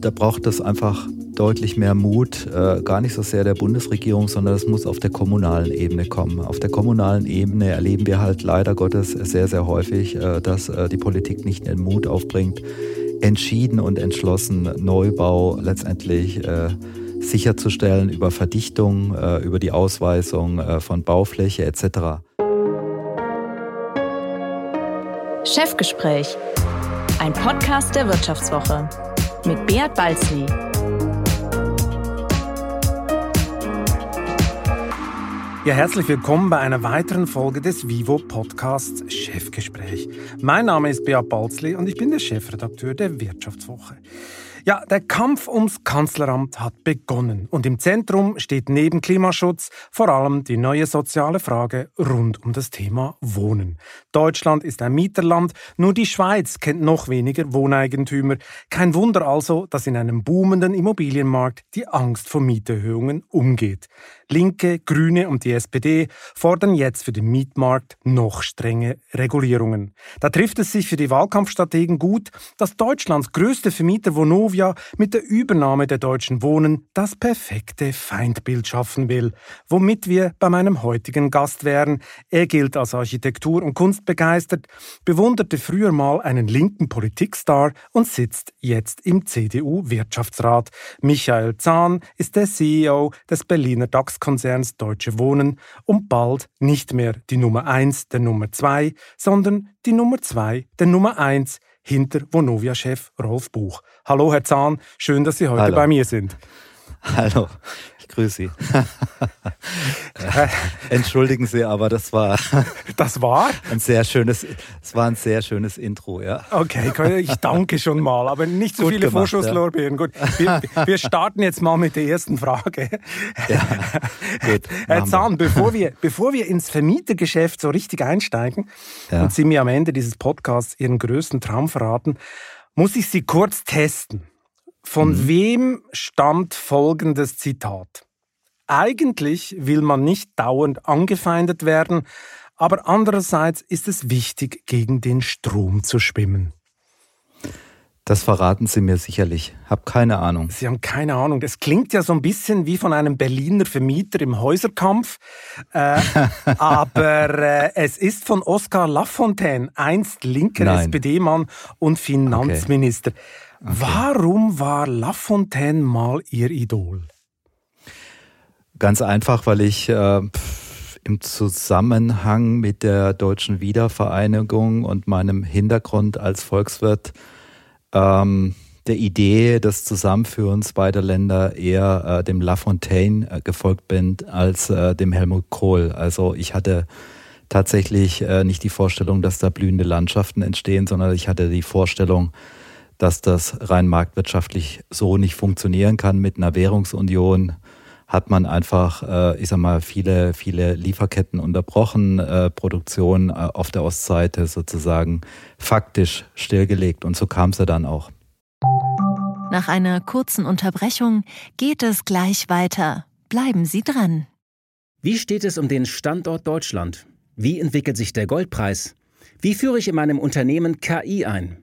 da braucht es einfach deutlich mehr Mut, äh, gar nicht so sehr der Bundesregierung, sondern es muss auf der kommunalen Ebene kommen. Auf der kommunalen Ebene erleben wir halt leider Gottes sehr, sehr häufig, äh, dass äh, die Politik nicht den Mut aufbringt, entschieden und entschlossen Neubau letztendlich äh, sicherzustellen über Verdichtung, äh, über die Ausweisung äh, von Baufläche etc. Chefgespräch, ein Podcast der Wirtschaftswoche mit Beat Balzli. Ja, herzlich willkommen bei einer weiteren Folge des Vivo Podcasts Chefgespräch. Mein Name ist Beat Balzli und ich bin der Chefredakteur der Wirtschaftswoche. Ja, der Kampf ums Kanzleramt hat begonnen und im Zentrum steht neben Klimaschutz vor allem die neue soziale Frage rund um das Thema Wohnen. Deutschland ist ein Mieterland, nur die Schweiz kennt noch weniger Wohneigentümer. Kein Wunder also, dass in einem boomenden Immobilienmarkt die Angst vor Mieterhöhungen umgeht. Linke, Grüne und die SPD fordern jetzt für den Mietmarkt noch strenge Regulierungen. Da trifft es sich für die Wahlkampfstrategen gut, dass Deutschlands größte Vermieter Vonovia mit der Übernahme der Deutschen Wohnen das perfekte Feindbild schaffen will, womit wir bei meinem heutigen Gast wären. Er gilt als Architektur- und Kunstbegeistert, bewunderte früher mal einen linken Politikstar und sitzt jetzt im CDU-Wirtschaftsrat. Michael Zahn ist der CEO des Berliner DAX DAX-Konzerns Deutsche Wohnen und bald nicht mehr die Nummer 1 der Nummer 2, sondern die Nummer 2 der Nummer 1 hinter Vonovia-Chef Rolf Buch. Hallo Herr Zahn, schön, dass Sie heute Hallo. bei mir sind. Hallo, grüße Sie. Entschuldigen Sie, aber das war. Das war? Ein sehr schönes, es war ein sehr schönes Intro, ja. Okay, ich danke schon mal, aber nicht so Gut viele gemacht, Vorschusslorbeeren. Ja. Gut, wir, wir, starten jetzt mal mit der ersten Frage. Ja, gut. Herr Zahn, bevor wir, bevor wir ins Vermietergeschäft so richtig einsteigen ja. und Sie mir am Ende dieses Podcasts Ihren größten Traum verraten, muss ich Sie kurz testen. Von mhm. wem stammt folgendes Zitat? Eigentlich will man nicht dauernd angefeindet werden, aber andererseits ist es wichtig, gegen den Strom zu schwimmen. Das verraten Sie mir sicherlich. Hab keine Ahnung. Sie haben keine Ahnung. Das klingt ja so ein bisschen wie von einem Berliner Vermieter im Häuserkampf. Äh, aber äh, es ist von Oskar Lafontaine, einst linker SPD-Mann und Finanzminister. Okay. Okay. Warum war Lafontaine mal Ihr Idol? Ganz einfach, weil ich äh, im Zusammenhang mit der deutschen Wiedervereinigung und meinem Hintergrund als Volkswirt ähm, der Idee des Zusammenführens beider Länder eher äh, dem Lafontaine äh, gefolgt bin als äh, dem Helmut Kohl. Also ich hatte tatsächlich äh, nicht die Vorstellung, dass da blühende Landschaften entstehen, sondern ich hatte die Vorstellung, dass das rein marktwirtschaftlich so nicht funktionieren kann mit einer Währungsunion hat man einfach, äh, ich sag mal, viele, viele Lieferketten unterbrochen, äh, Produktion äh, auf der Ostseite sozusagen faktisch stillgelegt. Und so kam es ja dann auch. Nach einer kurzen Unterbrechung geht es gleich weiter. Bleiben Sie dran. Wie steht es um den Standort Deutschland? Wie entwickelt sich der Goldpreis? Wie führe ich in meinem Unternehmen KI ein?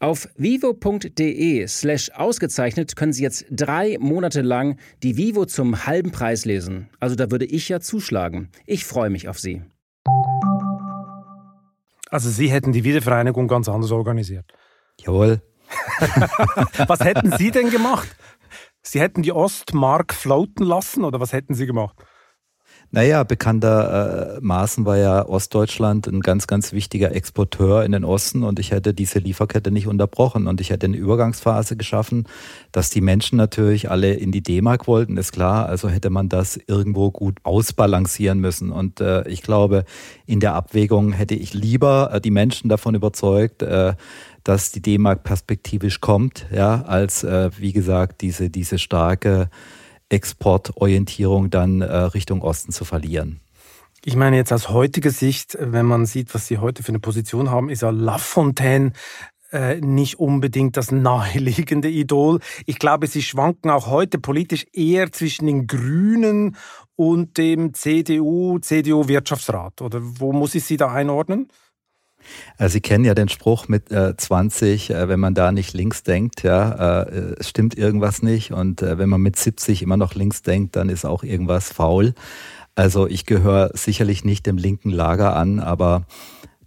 Auf vivo.de slash ausgezeichnet können Sie jetzt drei Monate lang die Vivo zum halben Preis lesen. Also da würde ich ja zuschlagen. Ich freue mich auf Sie. Also Sie hätten die Wiedervereinigung ganz anders organisiert. Jawohl. was hätten Sie denn gemacht? Sie hätten die Ostmark floaten lassen oder was hätten Sie gemacht? Naja, bekanntermaßen war ja Ostdeutschland ein ganz, ganz wichtiger Exporteur in den Osten und ich hätte diese Lieferkette nicht unterbrochen und ich hätte eine Übergangsphase geschaffen, dass die Menschen natürlich alle in die D-Mark wollten, ist klar. Also hätte man das irgendwo gut ausbalancieren müssen. Und äh, ich glaube, in der Abwägung hätte ich lieber äh, die Menschen davon überzeugt, äh, dass die D-Mark perspektivisch kommt, ja, als äh, wie gesagt diese, diese starke Exportorientierung dann äh, Richtung Osten zu verlieren. Ich meine jetzt aus heutiger Sicht, wenn man sieht, was Sie heute für eine Position haben, ist ja Lafontaine äh, nicht unbedingt das naheliegende Idol. Ich glaube, Sie schwanken auch heute politisch eher zwischen den Grünen und dem CDU, CDU-Wirtschaftsrat. Oder wo muss ich Sie da einordnen? Also Sie kennen ja den Spruch mit äh, 20, äh, wenn man da nicht links denkt, ja, äh, stimmt irgendwas nicht. Und äh, wenn man mit 70 immer noch links denkt, dann ist auch irgendwas faul. Also ich gehöre sicherlich nicht dem linken Lager an, aber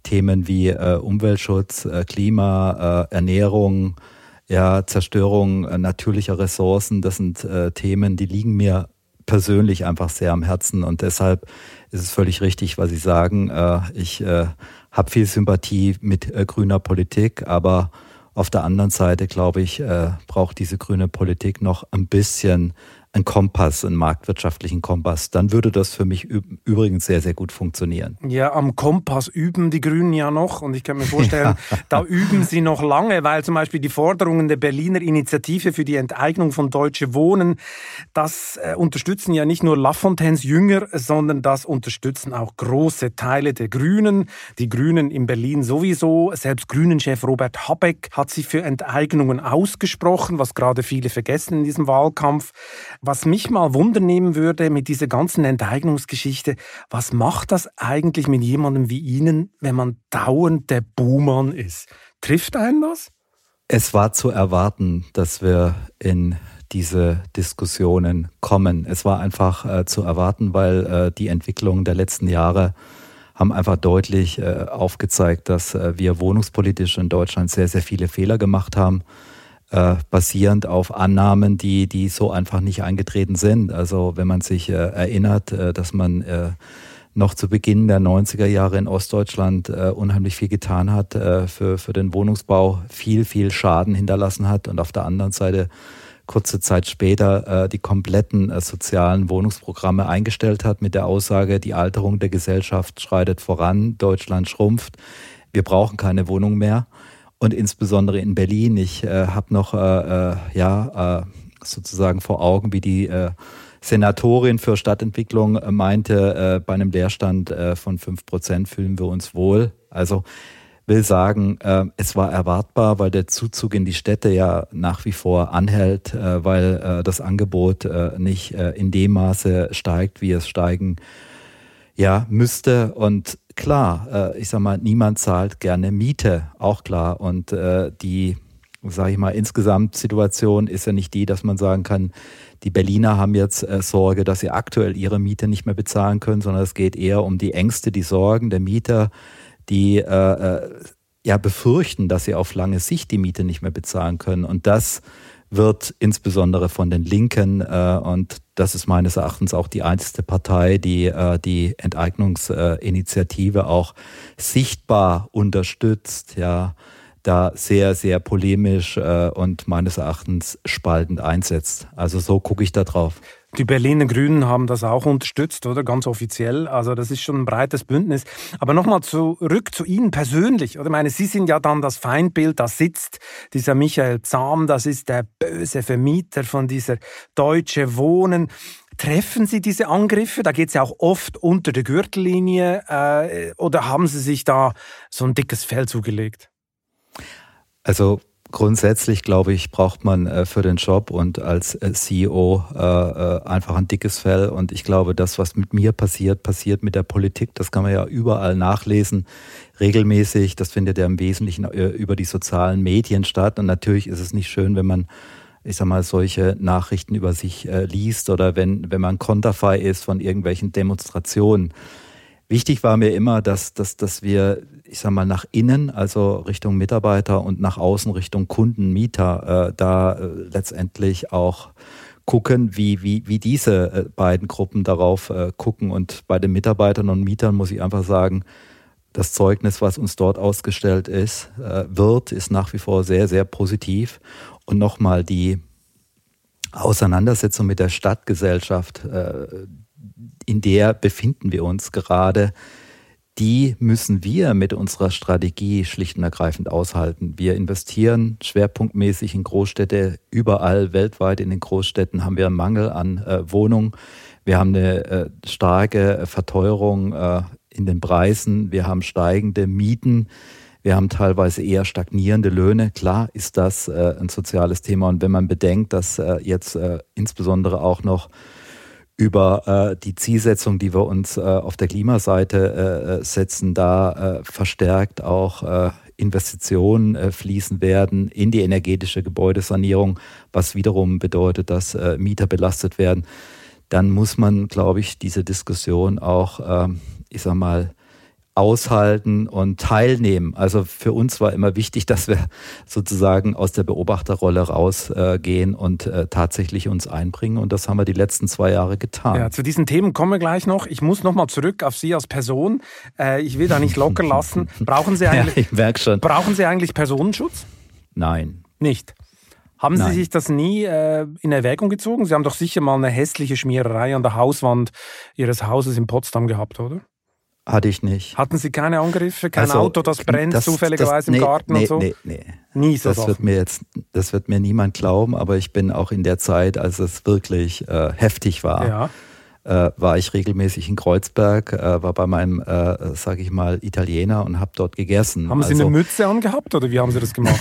Themen wie äh, Umweltschutz, äh, Klima, Ernährung, ja, Zerstörung natürlicher Ressourcen, das sind Themen, die liegen mir persönlich einfach sehr am Herzen und deshalb ist es völlig richtig, was Sie sagen. ich habe viel Sympathie mit äh, grüner Politik, aber auf der anderen Seite, glaube ich, äh, braucht diese grüne Politik noch ein bisschen einen Kompass, einen marktwirtschaftlichen Kompass, dann würde das für mich übrigens sehr, sehr gut funktionieren. Ja, am Kompass üben die Grünen ja noch und ich kann mir vorstellen, ja. da üben sie noch lange, weil zum Beispiel die Forderungen der Berliner Initiative für die Enteignung von Deutsche Wohnen, das äh, unterstützen ja nicht nur Lafontaines Jünger, sondern das unterstützen auch große Teile der Grünen. Die Grünen in Berlin sowieso. Selbst Grünen-Chef Robert Habeck hat sich für Enteignungen ausgesprochen, was gerade viele vergessen in diesem Wahlkampf. Was mich mal wundernehmen würde mit dieser ganzen Enteignungsgeschichte, was macht das eigentlich mit jemandem wie Ihnen, wenn man dauernd der Buhmann ist? Trifft einen das? Es war zu erwarten, dass wir in diese Diskussionen kommen. Es war einfach äh, zu erwarten, weil äh, die Entwicklung der letzten Jahre haben einfach deutlich äh, aufgezeigt, dass äh, wir wohnungspolitisch in Deutschland sehr, sehr viele Fehler gemacht haben äh, basierend auf Annahmen, die, die so einfach nicht eingetreten sind. Also wenn man sich äh, erinnert, äh, dass man äh, noch zu Beginn der 90er Jahre in Ostdeutschland äh, unheimlich viel getan hat äh, für, für den Wohnungsbau, viel, viel Schaden hinterlassen hat und auf der anderen Seite kurze Zeit später äh, die kompletten äh, sozialen Wohnungsprogramme eingestellt hat mit der Aussage, die Alterung der Gesellschaft schreitet voran, Deutschland schrumpft, wir brauchen keine Wohnung mehr und insbesondere in Berlin. Ich äh, habe noch äh, äh, ja äh, sozusagen vor Augen, wie die äh, Senatorin für Stadtentwicklung meinte, bei einem Leerstand von fünf Prozent fühlen wir uns wohl. Also will sagen, es war erwartbar, weil der Zuzug in die Städte ja nach wie vor anhält, weil das Angebot nicht in dem Maße steigt, wie es steigen ja müsste. Und klar, äh, ich sag mal, niemand zahlt gerne Miete, auch klar. Und äh, die, sage ich mal, insgesamt Situation ist ja nicht die, dass man sagen kann, die Berliner haben jetzt äh, Sorge, dass sie aktuell ihre Miete nicht mehr bezahlen können, sondern es geht eher um die Ängste, die Sorgen der Mieter, die äh, äh, ja befürchten, dass sie auf lange Sicht die Miete nicht mehr bezahlen können. Und das wird insbesondere von den Linken äh, und das ist meines Erachtens auch die einzige Partei, die äh, die Enteignungsinitiative auch sichtbar unterstützt, ja, da sehr, sehr polemisch äh, und meines Erachtens spaltend einsetzt. Also so gucke ich da drauf. Die Berliner Grünen haben das auch unterstützt, oder? Ganz offiziell. Also das ist schon ein breites Bündnis. Aber nochmal zurück zu Ihnen persönlich. Oder ich meine, Sie sind ja dann das Feindbild, da sitzt dieser Michael Zahm, das ist der böse Vermieter von dieser Deutsche Wohnen. Treffen Sie diese Angriffe? Da geht es ja auch oft unter der Gürtellinie. Äh, oder haben Sie sich da so ein dickes Fell zugelegt? Also Grundsätzlich, glaube ich, braucht man äh, für den Job und als äh, CEO äh, einfach ein dickes Fell. Und ich glaube, das, was mit mir passiert, passiert mit der Politik. Das kann man ja überall nachlesen, regelmäßig. Das findet ja im Wesentlichen über die sozialen Medien statt. Und natürlich ist es nicht schön, wenn man ich sag mal, solche Nachrichten über sich liest oder wenn, wenn man konterfei ist von irgendwelchen Demonstrationen. Wichtig war mir immer, dass, dass, dass wir, ich sag mal, nach innen, also Richtung Mitarbeiter und nach außen Richtung Kunden, Mieter, äh, da äh, letztendlich auch gucken, wie, wie, wie diese äh, beiden Gruppen darauf äh, gucken. Und bei den Mitarbeitern und Mietern muss ich einfach sagen, das Zeugnis, was uns dort ausgestellt ist, äh, wird, ist nach wie vor sehr, sehr positiv. Und nochmal die Auseinandersetzung mit der Stadtgesellschaft, äh, in der befinden wir uns gerade, die müssen wir mit unserer Strategie schlicht und ergreifend aushalten. Wir investieren schwerpunktmäßig in Großstädte. Überall weltweit in den Großstädten haben wir einen Mangel an äh, Wohnungen. Wir haben eine äh, starke Verteuerung äh, in den Preisen. Wir haben steigende Mieten. Wir haben teilweise eher stagnierende Löhne. Klar ist das äh, ein soziales Thema. Und wenn man bedenkt, dass äh, jetzt äh, insbesondere auch noch über äh, die Zielsetzung, die wir uns äh, auf der Klimaseite äh, setzen, da äh, verstärkt auch äh, Investitionen äh, fließen werden in die energetische Gebäudesanierung, was wiederum bedeutet, dass äh, Mieter belastet werden, dann muss man, glaube ich, diese Diskussion auch, äh, ich sag mal, aushalten und teilnehmen. Also für uns war immer wichtig, dass wir sozusagen aus der Beobachterrolle rausgehen und äh, tatsächlich uns einbringen. Und das haben wir die letzten zwei Jahre getan. Ja, zu diesen Themen kommen wir gleich noch. Ich muss nochmal zurück auf Sie als Person. Äh, ich will da nicht locker lassen. Brauchen Sie eigentlich, ja, ich schon. Brauchen Sie eigentlich Personenschutz? Nein. Nicht? Haben Nein. Sie sich das nie äh, in Erwägung gezogen? Sie haben doch sicher mal eine hässliche Schmiererei an der Hauswand Ihres Hauses in Potsdam gehabt, oder? Hatte ich nicht. Hatten Sie keine Angriffe, kein Also, Auto, das brennt das- zufälligerweise das- im nee, Garten nee, und so? Nee, nee. Nie so Das wird mir jetzt, das wird mir niemand glauben, aber ich bin auch in der Zeit, als es wirklich äh, heftig war, Ja. Äh, war ich regelmäßig in Kreuzberg, äh, war bei meinem, äh, sage ich mal, Italiener und habe dort gegessen. Haben Sie also, eine Mütze angehabt oder wie haben Sie das gemacht?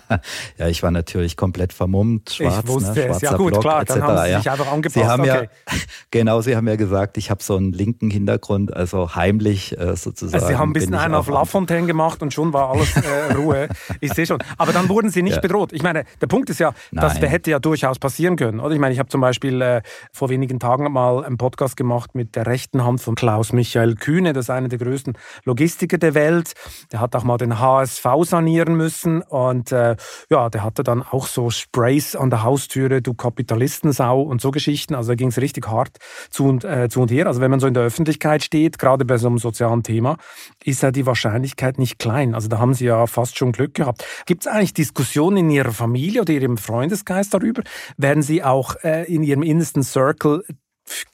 ja, ich war natürlich komplett vermummt, schwarz, ich wusste ne, es. schwarzer Ja gut, Block, klar, etc. dann haben Sie ja. sich einfach angepasst. Sie haben okay. ja, genau, Sie haben ja gesagt, ich habe so einen linken Hintergrund, also heimlich äh, sozusagen. Also Sie haben ein bisschen einen auf auch- Lafontaine gemacht und schon war alles äh, Ruhe. Ich sehe schon. Aber dann wurden Sie nicht Ja. bedroht. Ich meine, der Punkt ist ja, das Nein. hätte ja durchaus passieren können. Oder ich meine, ich habe zum Beispiel äh, vor wenigen Tagen mal einen Podcast gemacht mit der rechten Hand von Klaus Michael Kühne. Das ist einer der größten Logistiker der Welt. Der hat auch mal den HSV sanieren müssen und äh, ja, der hatte dann auch so Sprays an der Haustüre, du Kapitalistensau und so Geschichten. Also da ging es richtig hart zu und, äh, zu und her. Also wenn man so in der Öffentlichkeit steht, gerade bei so einem sozialen Thema, ist ja die Wahrscheinlichkeit nicht klein. Also da haben Sie ja fast schon Glück gehabt. Gibt es eigentlich Diskussionen in Ihrer Familie oder Ihrem Freundeskreis darüber? Werden Sie auch äh, in Ihrem innersten Circle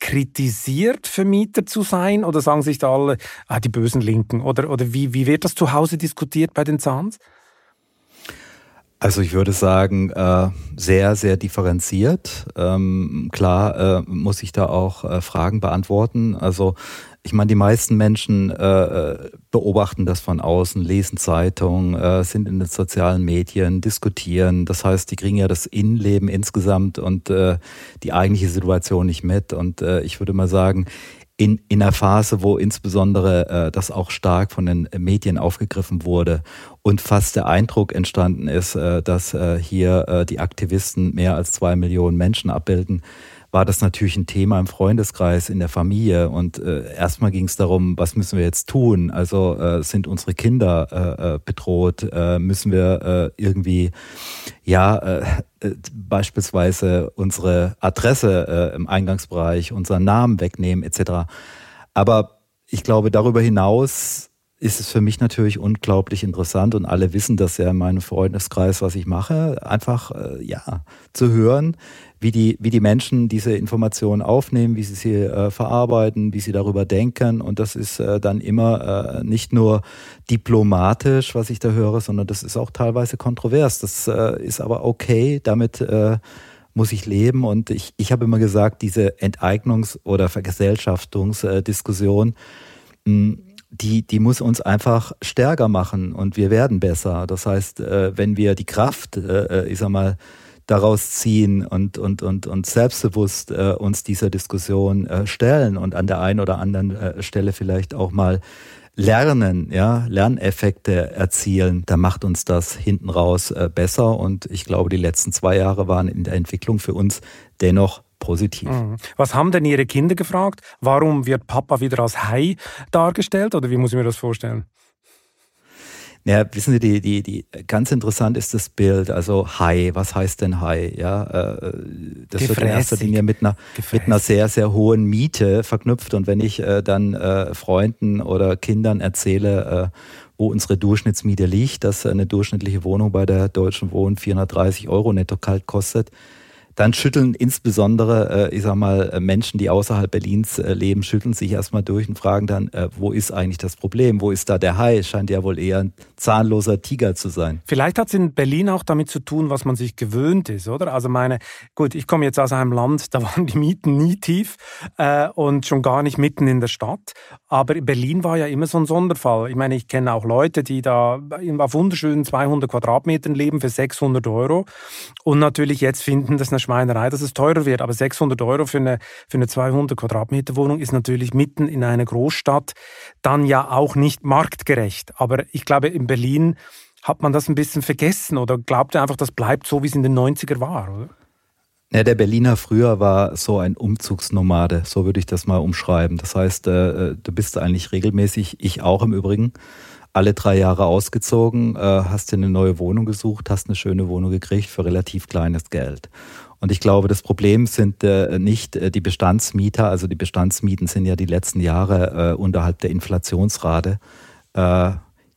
kritisiert, Vermieter zu sein? Oder sagen sich da alle, ah, die bösen Linken? Oder, oder wie, wie wird das zu Hause diskutiert bei den Zahns? Also ich würde sagen, äh, sehr, sehr differenziert. Ähm, klar äh, muss ich da auch äh, Fragen beantworten. Also ich meine, die meisten Menschen äh, beobachten das von außen, lesen Zeitungen, äh, sind in den sozialen Medien, diskutieren. Das heißt, die kriegen ja das Innenleben insgesamt und äh, die eigentliche Situation nicht mit. Und äh, ich würde mal sagen, in, in einer Phase, wo insbesondere äh, das auch stark von den Medien aufgegriffen wurde und fast der Eindruck entstanden ist, äh, dass äh, hier äh, die Aktivisten mehr als zwei Millionen Menschen abbilden, war das natürlich ein Thema im Freundeskreis, in der Familie. Und äh, erstmal ging es darum, was müssen wir jetzt tun? Also äh, sind unsere Kinder äh, äh, bedroht? Äh, müssen wir äh, irgendwie, ja, äh, äh, beispielsweise unsere Adresse äh, im Eingangsbereich, unseren Namen wegnehmen etc. Aber ich glaube, darüber hinaus ist es für mich natürlich unglaublich interessant und alle wissen das ja in meinem Freundeskreis, was ich mache, einfach äh, ja zu hören, wie die wie die Menschen diese Informationen aufnehmen, wie sie sie äh, verarbeiten, wie sie darüber denken. Und das ist äh, dann immer äh, nicht nur diplomatisch, was ich da höre, sondern das ist auch teilweise kontrovers. Das äh, ist aber okay, damit äh, muss ich leben. Und ich ich habe immer gesagt, diese Enteignungs- oder Vergesellschaftungsdiskussion mh, die, die muss uns einfach stärker machen und wir werden besser. Das heißt, äh, wenn wir die Kraft, äh, ich sag mal, daraus ziehen und, und, und, und selbstbewusst äh, uns dieser Diskussion äh, stellen und an der einen oder anderen äh, Stelle vielleicht auch mal lernen, ja, Lerneffekte erzielen, dann macht uns das hinten raus äh, besser. Und ich glaube, die letzten zwei Jahre waren in der Entwicklung für uns dennoch positiv. Mhm. Was haben denn Ihre Kinder gefragt? Warum wird Papa wieder als Hai dargestellt? Oder wie muss ich mir das vorstellen? Ja, wissen Sie, die, die, die, ganz interessant ist das Bild, also High, was heißt denn High? Ja, äh, das Gefräßig. wird in erster Linie mit einer, mit einer sehr, sehr hohen Miete verknüpft. Und wenn ich äh, dann äh, Freunden oder Kindern erzähle, äh, wo unsere Durchschnittsmiete liegt, dass eine durchschnittliche Wohnung bei der Deutschen Wohnen 430 Euro netto kalt kostet, dann schütteln insbesondere, äh, ich sag mal, äh, Menschen, die außerhalb Berlins äh, leben, schütteln sich erstmal durch und fragen dann, äh, wo ist eigentlich das Problem? Wo ist da der Hai? Scheint ja wohl eher zahnloser Tiger zu sein. Vielleicht hat es in Berlin auch damit zu tun, was man sich gewöhnt ist, oder? Also meine, gut, ich komme jetzt aus einem Land, da waren die Mieten nie tief äh, und schon gar nicht mitten in der Stadt. Aber Berlin war ja immer so ein Sonderfall. Ich meine, ich kenne auch Leute, die da auf wunderschönen 200 Quadratmetern leben für 600 Euro und natürlich jetzt finden das eine Schweinerei, dass es teurer wird. Aber 600 Euro für eine, für eine 200 Quadratmeter Wohnung ist natürlich mitten in einer Großstadt dann ja auch nicht marktgerecht. Aber ich glaube, in Berlin hat man das ein bisschen vergessen oder glaubt einfach, das bleibt so, wie es in den 90er war, oder? Ja, der Berliner früher war so ein Umzugsnomade, so würde ich das mal umschreiben. Das heißt, äh, du bist eigentlich regelmäßig, ich auch im Übrigen, alle drei Jahre ausgezogen, äh, hast dir eine neue Wohnung gesucht, hast eine schöne Wohnung gekriegt für relativ kleines Geld. Und ich glaube, das Problem sind äh, nicht äh, die Bestandsmieter, also die Bestandsmieten sind ja die letzten Jahre äh, unterhalb der Inflationsrate äh,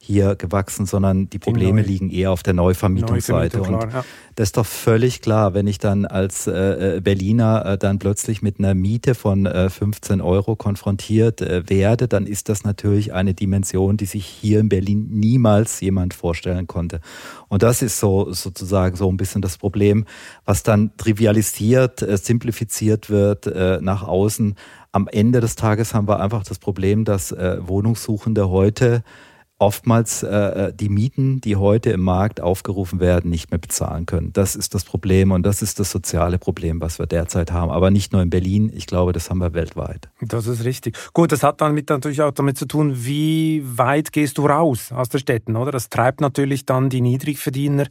hier gewachsen, sondern die Probleme liegen eher auf der Neuvermietungsseite. Und ja. das ist doch völlig klar, wenn ich dann als äh, äh, Berliner äh, dann plötzlich mit einer Miete von äh, 15 Euro konfrontiert werde, dann ist das natürlich eine Dimension, die sich hier in Berlin niemals jemand vorstellen konnte. Und das ist so sozusagen so ein bisschen das Problem, was dann trivialisiert, simplifiziert wird nach außen. Am Ende des Tages haben wir einfach das Problem, dass Wohnungssuchende heute oftmals äh, äh, die Mieten, die heute im Markt aufgerufen werden, nicht mehr bezahlen können. Das ist das Problem und das ist das soziale Problem, was wir derzeit haben. Aber nicht nur in Berlin, ich glaube, das haben wir weltweit. Das ist richtig. Gut, das hat dann mit, natürlich auch damit zu tun, wie weit gehst du raus aus den Städten, oder? Das treibt natürlich dann die Niedrigverdiener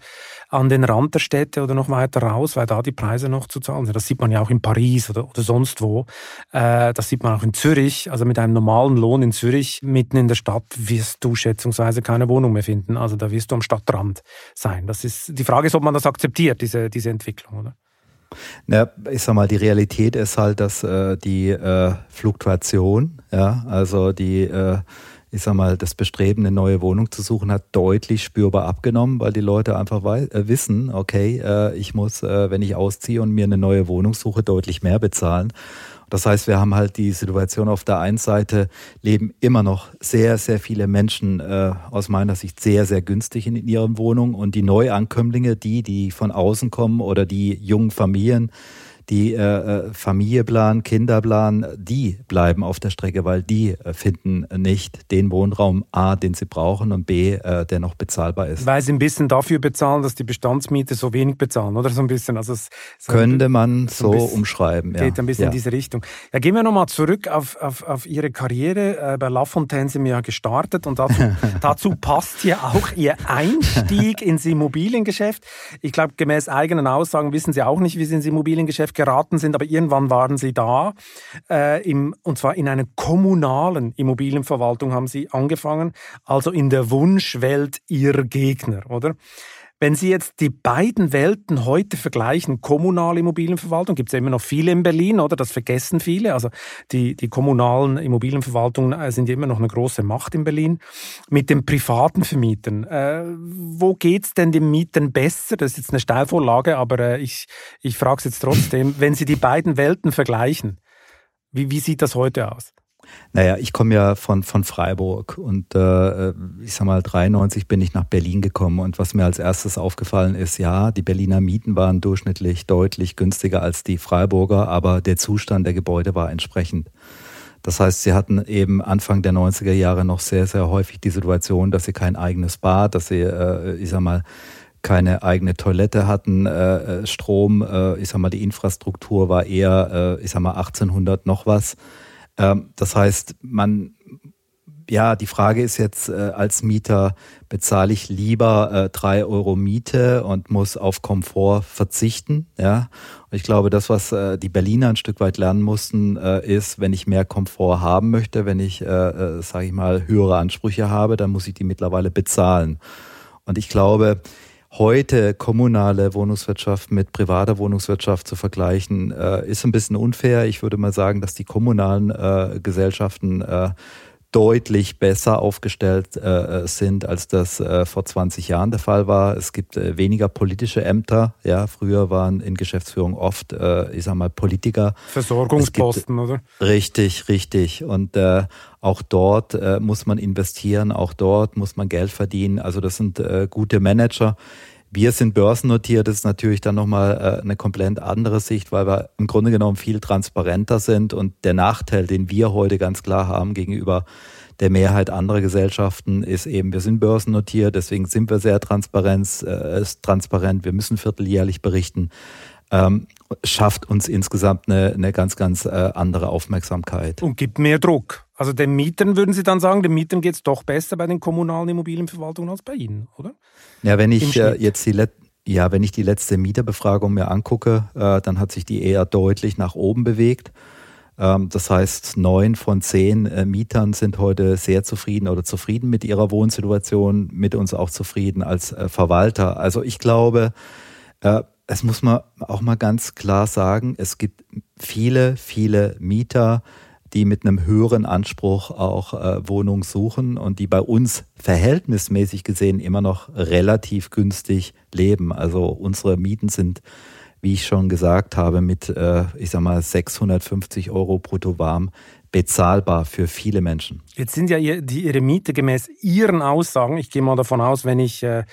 an den Rand der Städte oder noch weiter raus, weil da die Preise noch zu zahlen sind. Das sieht man ja auch in Paris oder, oder sonst wo. Äh, das sieht man auch in Zürich. Also mit einem normalen Lohn in Zürich mitten in der Stadt wirst du schätzungsweise keine Wohnung mehr finden. Also da wirst du am Stadtrand sein. Das ist die Frage ist, ob man das akzeptiert, diese, diese Entwicklung, oder? Ja, ich sag mal, die Realität ist halt, dass äh, die äh, Fluktuation, ja, also die äh, ich sag mal, das Bestreben, eine neue Wohnung zu suchen, hat deutlich spürbar abgenommen, weil die Leute einfach äh, wissen, okay, äh, ich muss, äh, wenn ich ausziehe und mir eine neue Wohnung suche, deutlich mehr bezahlen. Das heißt, wir haben halt die Situation auf der einen Seite leben immer noch sehr, sehr viele Menschen äh, aus meiner Sicht sehr, sehr günstig in, in ihren Wohnungen und die Neuankömmlinge, die, die von außen kommen oder die jungen Familien, die äh, äh, Familie planen, Kinder planen, die bleiben auf der Strecke, weil die äh, finden nicht den Wohnraum A, den sie brauchen und B, äh, der noch bezahlbar ist. Weil sie ein bisschen dafür bezahlen, dass die Bestandsmiete so wenig bezahlen, oder so ein bisschen. Also es, so Könnte man so, bisschen, umschreiben. Ja. Geht ein bisschen ja. in diese Richtung. Ja, gehen wir nochmal zurück auf, auf, auf Ihre Karriere. Äh, bei La Fontaine sind wir ja gestartet und dazu, dazu passt ja auch Ihr Einstieg ins Immobiliengeschäft. Ich glaube, gemäß eigenen Aussagen wissen Sie auch nicht, wie Sie ins Immobiliengeschäft geraten sind, aber irgendwann waren sie da. Äh, im, und zwar in einer kommunalen Immobilienverwaltung haben sie angefangen, also in der Wunschwelt ihrer Gegner, oder? Wenn Sie jetzt die beiden Welten heute vergleichen, kommunale Immobilienverwaltung, gibt es immer noch viele in Berlin, oder? Das vergessen viele. Also die, die kommunalen Immobilienverwaltungen äh, sind immer noch eine große Macht in Berlin. Mit den privaten Vermietern, äh, wo es denn den Mietern besser? Das ist jetzt eine Steilvorlage, aber äh, ich, ich frage es jetzt trotzdem. wenn Sie die beiden Welten vergleichen, wie, wie sieht das heute aus? Naja, ich komme ja von, von Freiburg und äh, ich sag mal, 93 bin ich nach Berlin gekommen und was mir als erstes aufgefallen ist, ja, die Berliner Mieten waren durchschnittlich deutlich günstiger als die Freiburger, aber der Zustand der Gebäude war entsprechend. Das heißt, sie hatten eben Anfang der 90er Jahre noch sehr, sehr häufig die Situation, dass sie kein eigenes Bad, dass sie, äh, ich sag mal, keine eigene Toilette hatten, äh, Strom, äh, ich sag mal, die Infrastruktur war eher, äh, ich sag mal, 1800 noch was. Ähm, das heißt, man ja, die Frage ist jetzt, äh, als Mieter bezahle ich lieber äh, drei Euro Miete und muss auf Komfort verzichten. Ja, und ich glaube, das, was äh, die Berliner ein Stück weit lernen mussten, ist, wenn ich mehr Komfort haben möchte, wenn ich, äh, sage ich mal, höhere Ansprüche habe, dann muss ich die mittlerweile bezahlen. Und ich glaube, heute kommunale Wohnungswirtschaft mit privater Wohnungswirtschaft zu vergleichen, äh, ist ein bisschen unfair. Ich würde mal sagen, dass die kommunalen äh, Gesellschaften äh, deutlich besser aufgestellt äh, sind, als das äh, vor 20 Jahren der Fall war. Es gibt äh, weniger politische Ämter. Ja, früher waren in Geschäftsführung oft, äh, ich sag mal, Politiker. Versorgungsposten, gibt, oder? Richtig, richtig. Und äh, auch dort äh, muss man investieren, auch dort muss man Geld verdienen. Also das sind äh, gute Manager. Wir sind börsennotiert, das ist natürlich dann nochmal äh, eine komplett andere Sicht, weil wir im Grunde genommen viel transparenter sind und der Nachteil, den wir heute ganz klar haben gegenüber der Mehrheit anderer Gesellschaften ist eben, wir sind börsennotiert, deswegen sind wir sehr transparent, äh, transparent, wir müssen vierteljährlich berichten. Ähm, schafft uns insgesamt eine, eine ganz, ganz äh, andere Aufmerksamkeit. Und gibt mehr Druck. Also den Mietern würden Sie dann sagen, den Mietern geht es doch besser bei den kommunalen Immobilienverwaltungen als bei Ihnen, oder? Ja, wenn ich äh, jetzt die ja, wenn ich die letzte Mieterbefragung mir angucke, äh, dann hat sich die eher deutlich nach oben bewegt. Ähm, das heißt, neun von zehn äh, Mietern sind heute sehr zufrieden oder zufrieden mit ihrer Wohnsituation, mit uns auch zufrieden als äh, Verwalter. Also ich glaube, äh, es muss man auch mal ganz klar sagen, es gibt viele, viele Mieter, die mit einem höheren Anspruch auch äh, Wohnungen suchen und die bei uns verhältnismäßig gesehen immer noch relativ günstig leben. Also unsere Mieten sind, wie ich schon gesagt habe, mit, äh, ich sag mal, 650 Euro brutto warm bezahlbar für viele Menschen. Jetzt sind ja die, Ihre Miete gemäß Ihren Aussagen, ich gehe mal davon aus, wenn ich äh,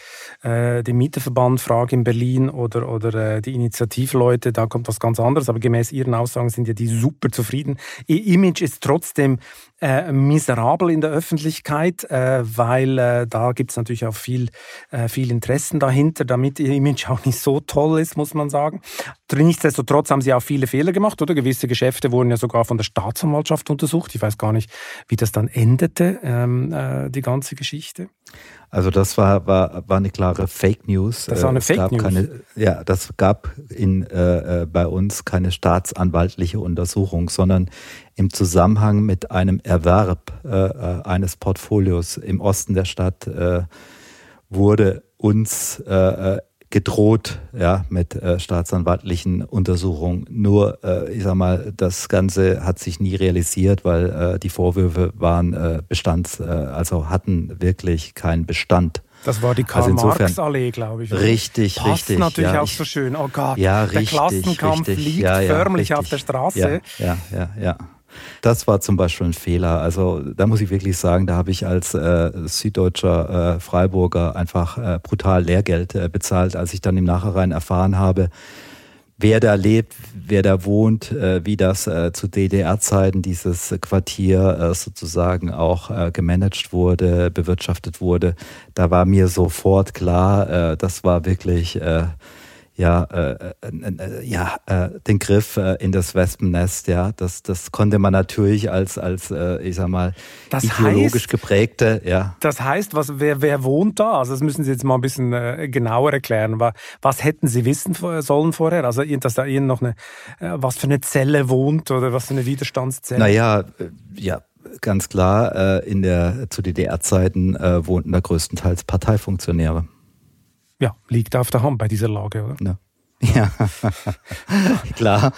äh, den Mieterverband frage in Berlin oder, oder äh, die Initiativleute, da kommt was ganz anderes, aber gemäß Ihren Aussagen sind ja die super zufrieden. Ihr Image ist trotzdem äh, miserabel in der Öffentlichkeit, äh, weil äh, da gibt es natürlich auch viel, äh, viel Interessen dahinter, damit ihr Image auch nicht so toll ist, muss man sagen. Nichtsdestotrotz haben sie auch viele Fehler gemacht, oder? Gewisse Geschäfte wurden ja sogar von der Staatsanwaltschaft untersucht. Ich weiß gar nicht, wie das dann endete, ähm, äh, die ganze Geschichte. Also das war, war, war eine klare Fake News. Das war eine es Fake News. Keine, ja, das gab in, äh, äh, bei uns keine staatsanwaltliche Untersuchung, sondern im Zusammenhang mit einem Erwerb äh, äh eines Portfolios im Osten der Stadt äh, wurde uns äh, gedroht, ja, mit äh, staatsanwaltlichen Untersuchungen. Nur, äh, ich sag mal, das Ganze hat sich nie realisiert, weil äh, die Vorwürfe waren äh, Bestands, äh, also hatten wirklich keinen Bestand. Das war die Karl-Marx-Allee, glaube ich. Richtig, Passt richtig. natürlich ja, auch so schön. Oh Gott, ja, der richtig, Klassenkampf richtig. liegt ja, förmlich richtig. auf der Straße. Ja, ja, ja. Das war zum Beispiel ein Fehler. Also da muss ich wirklich sagen, da habe ich als äh, süddeutscher äh, Freiburger einfach äh, brutal Lehrgeld äh, bezahlt, als ich dann im Nachhinein erfahren habe, wer da lebt, wer da wohnt, äh, wie das äh, zu DDR-Zeiten dieses Quartier sozusagen auch gemanagt wurde, bewirtschaftet wurde. Da war mir sofort klar, das war wirklich ja, äh, äh, äh, ja äh, den Griff äh, in das Wespennest, ja, das, das konnte man natürlich als, als äh, ich sag mal, das ideologisch heißt, geprägte, ja. Das heißt, was, wer, wer wohnt da? Also das müssen Sie jetzt mal ein bisschen genauer erklären. Was, was hätten Sie wissen sollen vorher? Also, dass da Ihnen noch eine, was für eine Zelle wohnt oder was für eine Widerstandszelle? Naja, ja, ganz klar, in der, zu DDR-Zeiten wohnten da größtenteils Parteifunktionäre ja, liegt auf der Hand bei dieser Lage, oder? Ja. Ja, klar.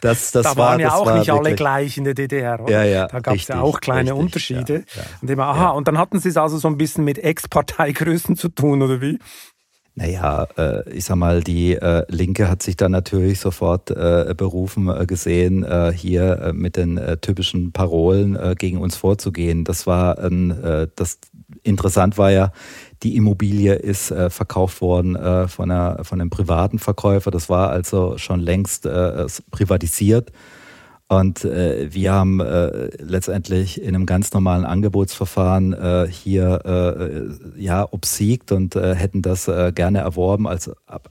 das, das da waren war, ja auch nicht alle gleich in der DDR. Oder? Ja, ja, da gab es ja auch kleine richtig, Unterschiede. Ja. Und immer, aha, und dann hatten Sie es also so ein bisschen mit Ex-Parteigrößen zu tun, oder wie? Naja, äh, ich sag mal, die äh, Linke hat sich dann natürlich sofort äh, berufen äh, gesehen, äh, hier äh, mit den typischen Parolen gegen uns vorzugehen. Das war ein, das interessant war ja, die Immobilie ist äh, verkauft worden äh, von, einer, von einem privaten Verkäufer. Das war also schon längst äh, privatisiert. Und äh, wir haben äh, letztendlich in einem ganz normalen Angebotsverfahren äh, hier ja obsiegt und hätten das gerne erworben, als,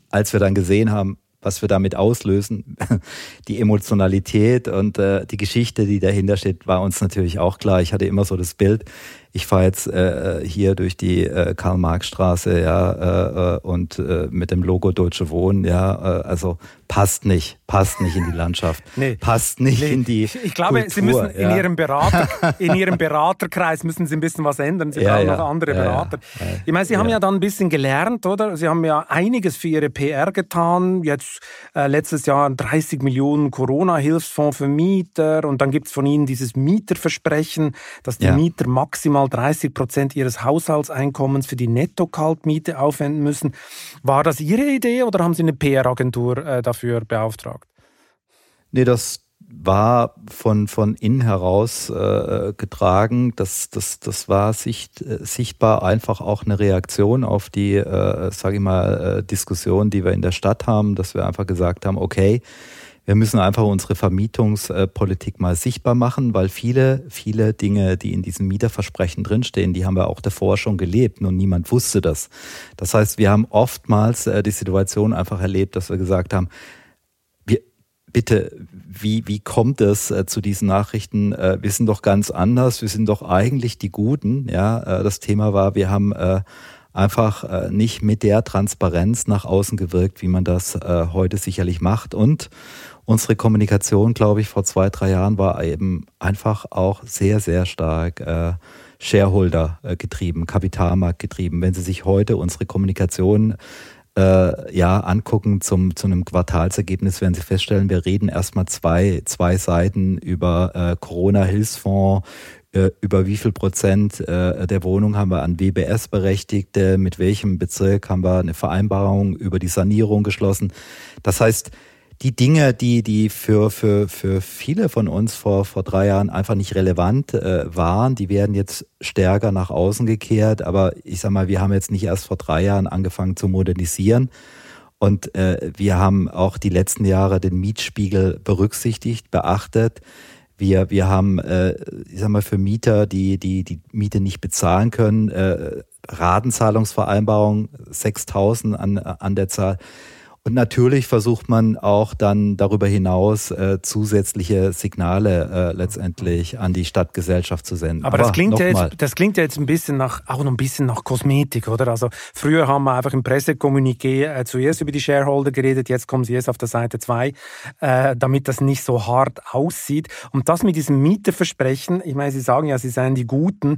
als wir dann gesehen haben, was wir damit auslösen, die Emotionalität und äh, die Geschichte, die dahinter steht, war uns natürlich auch klar. Ich hatte immer so das Bild, ich fahre jetzt äh, hier durch die äh, Karl-Marx-Straße, ja, äh, äh und äh, mit dem Logo Deutsche Wohnen, ja, äh, also passt nicht, passt nicht in die Landschaft, nee, passt nicht nee. in die Ich glaube, Kultur, Sie müssen ja. in Ihrem Berater, in Ihrem Beraterkreis müssen Sie ein bisschen was ändern. Sie ja, brauchen ja, noch andere Berater. Ich meine, Sie haben ja dann ein bisschen gelernt, oder? Sie haben ja einiges für Ihre PR getan. Jetzt äh, letztes Jahr 30 Millionen Corona-Hilfsfonds für Mieter und dann gibt es von Ihnen dieses Mieterversprechen, dass die Mieter maximal maximal 30 Prozent ihres Haushaltseinkommens für die Netto-Kaltmiete aufwenden müssen. War das Ihre Idee oder haben Sie eine PR-Agentur äh, dafür beauftragt? Nee, das war von, von innen heraus äh, getragen. Das, das, das war sicht, äh, sichtbar einfach auch eine Reaktion auf die, äh, sage ich mal, äh, Diskussion, die wir in der Stadt haben, dass wir einfach gesagt haben, okay, wir müssen einfach unsere Vermietungspolitik mal sichtbar machen, weil viele, viele Dinge, die in diesem Mieterversprechen drinstehen, die haben wir auch davor schon gelebt und niemand wusste das. Das heißt, wir haben oftmals äh, die Situation einfach erlebt, dass wir gesagt haben, bitte, wie, wie kommt es äh, zu diesen Nachrichten? Äh, wir sind doch ganz anders, wir sind doch eigentlich die Guten. Ja, das Thema war, wir haben einfach nicht mit der Transparenz nach außen gewirkt, wie man das heute sicherlich macht. Und unsere Kommunikation, glaube ich, vor zwei, drei Jahren war eben einfach auch sehr, sehr stark äh, Shareholder äh, getrieben, Kapitalmarkt getrieben. Wenn Sie sich heute unsere Kommunikation äh, ja angucken zum, zu einem Quartalsergebnis, werden Sie feststellen, wir reden erstmal zwei, zwei Seiten über äh, Corona-Hilfsfonds, äh, über wie viel Prozent äh, der Wohnung haben wir an WBS-Berechtigte, mit welchem Bezirk haben wir eine Vereinbarung über die Sanierung geschlossen. Das heißt, die Dinge, die, die für, für, für viele von uns vor, vor drei Jahren einfach nicht relevant äh, waren, die werden jetzt stärker nach außen gekehrt. Aber ich sag mal, wir haben jetzt nicht erst vor drei Jahren angefangen zu modernisieren. Und äh, wir haben auch die letzten Jahre den Mietspiegel berücksichtigt, beachtet. Wir, wir haben, äh, ich sag mal, für Mieter, die die, die Miete nicht bezahlen können, äh, Ratenzahlungsvereinbarung 6000 an, an der Zahl und natürlich versucht man auch dann darüber hinaus äh, zusätzliche Signale äh, letztendlich an die Stadtgesellschaft zu senden. Aber, Aber das, klingt ja jetzt, das klingt ja jetzt ein bisschen nach, auch noch ein bisschen nach Kosmetik, oder? Also früher haben wir einfach im Pressekommuniqué äh, zuerst über die Shareholder geredet, jetzt kommen sie erst auf der Seite 2, äh, damit das nicht so hart aussieht. Und das mit diesem Mieterversprechen, ich meine, Sie sagen ja, Sie seien die Guten,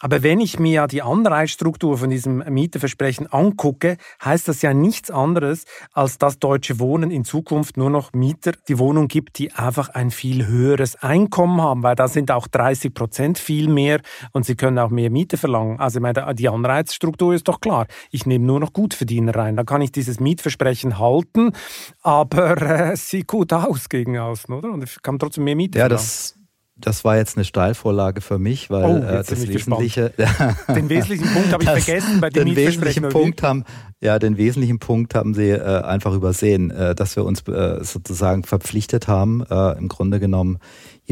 aber wenn ich mir ja die Anreizstruktur von diesem Mieterversprechen angucke, heißt das ja nichts anderes, als dass Deutsche Wohnen in Zukunft nur noch Mieter die Wohnung gibt, die einfach ein viel höheres Einkommen haben, weil da sind auch 30 Prozent viel mehr und sie können auch mehr Miete verlangen. Also ich meine, die Anreizstruktur ist doch klar. Ich nehme nur noch Gutverdiener rein. Dann kann ich dieses Mietversprechen halten, aber äh, es sieht gut aus gegen außen, oder? Und ich kann trotzdem mehr Miete ja, verlangen. Das das war jetzt eine Steilvorlage für mich, weil oh, äh, das Wesentliche. den wesentlichen Punkt habe ich vergessen bei dem den wesentlichen Punkt haben, Ja, den wesentlichen Punkt haben Sie äh, einfach übersehen, äh, dass wir uns äh, sozusagen verpflichtet haben, äh, im Grunde genommen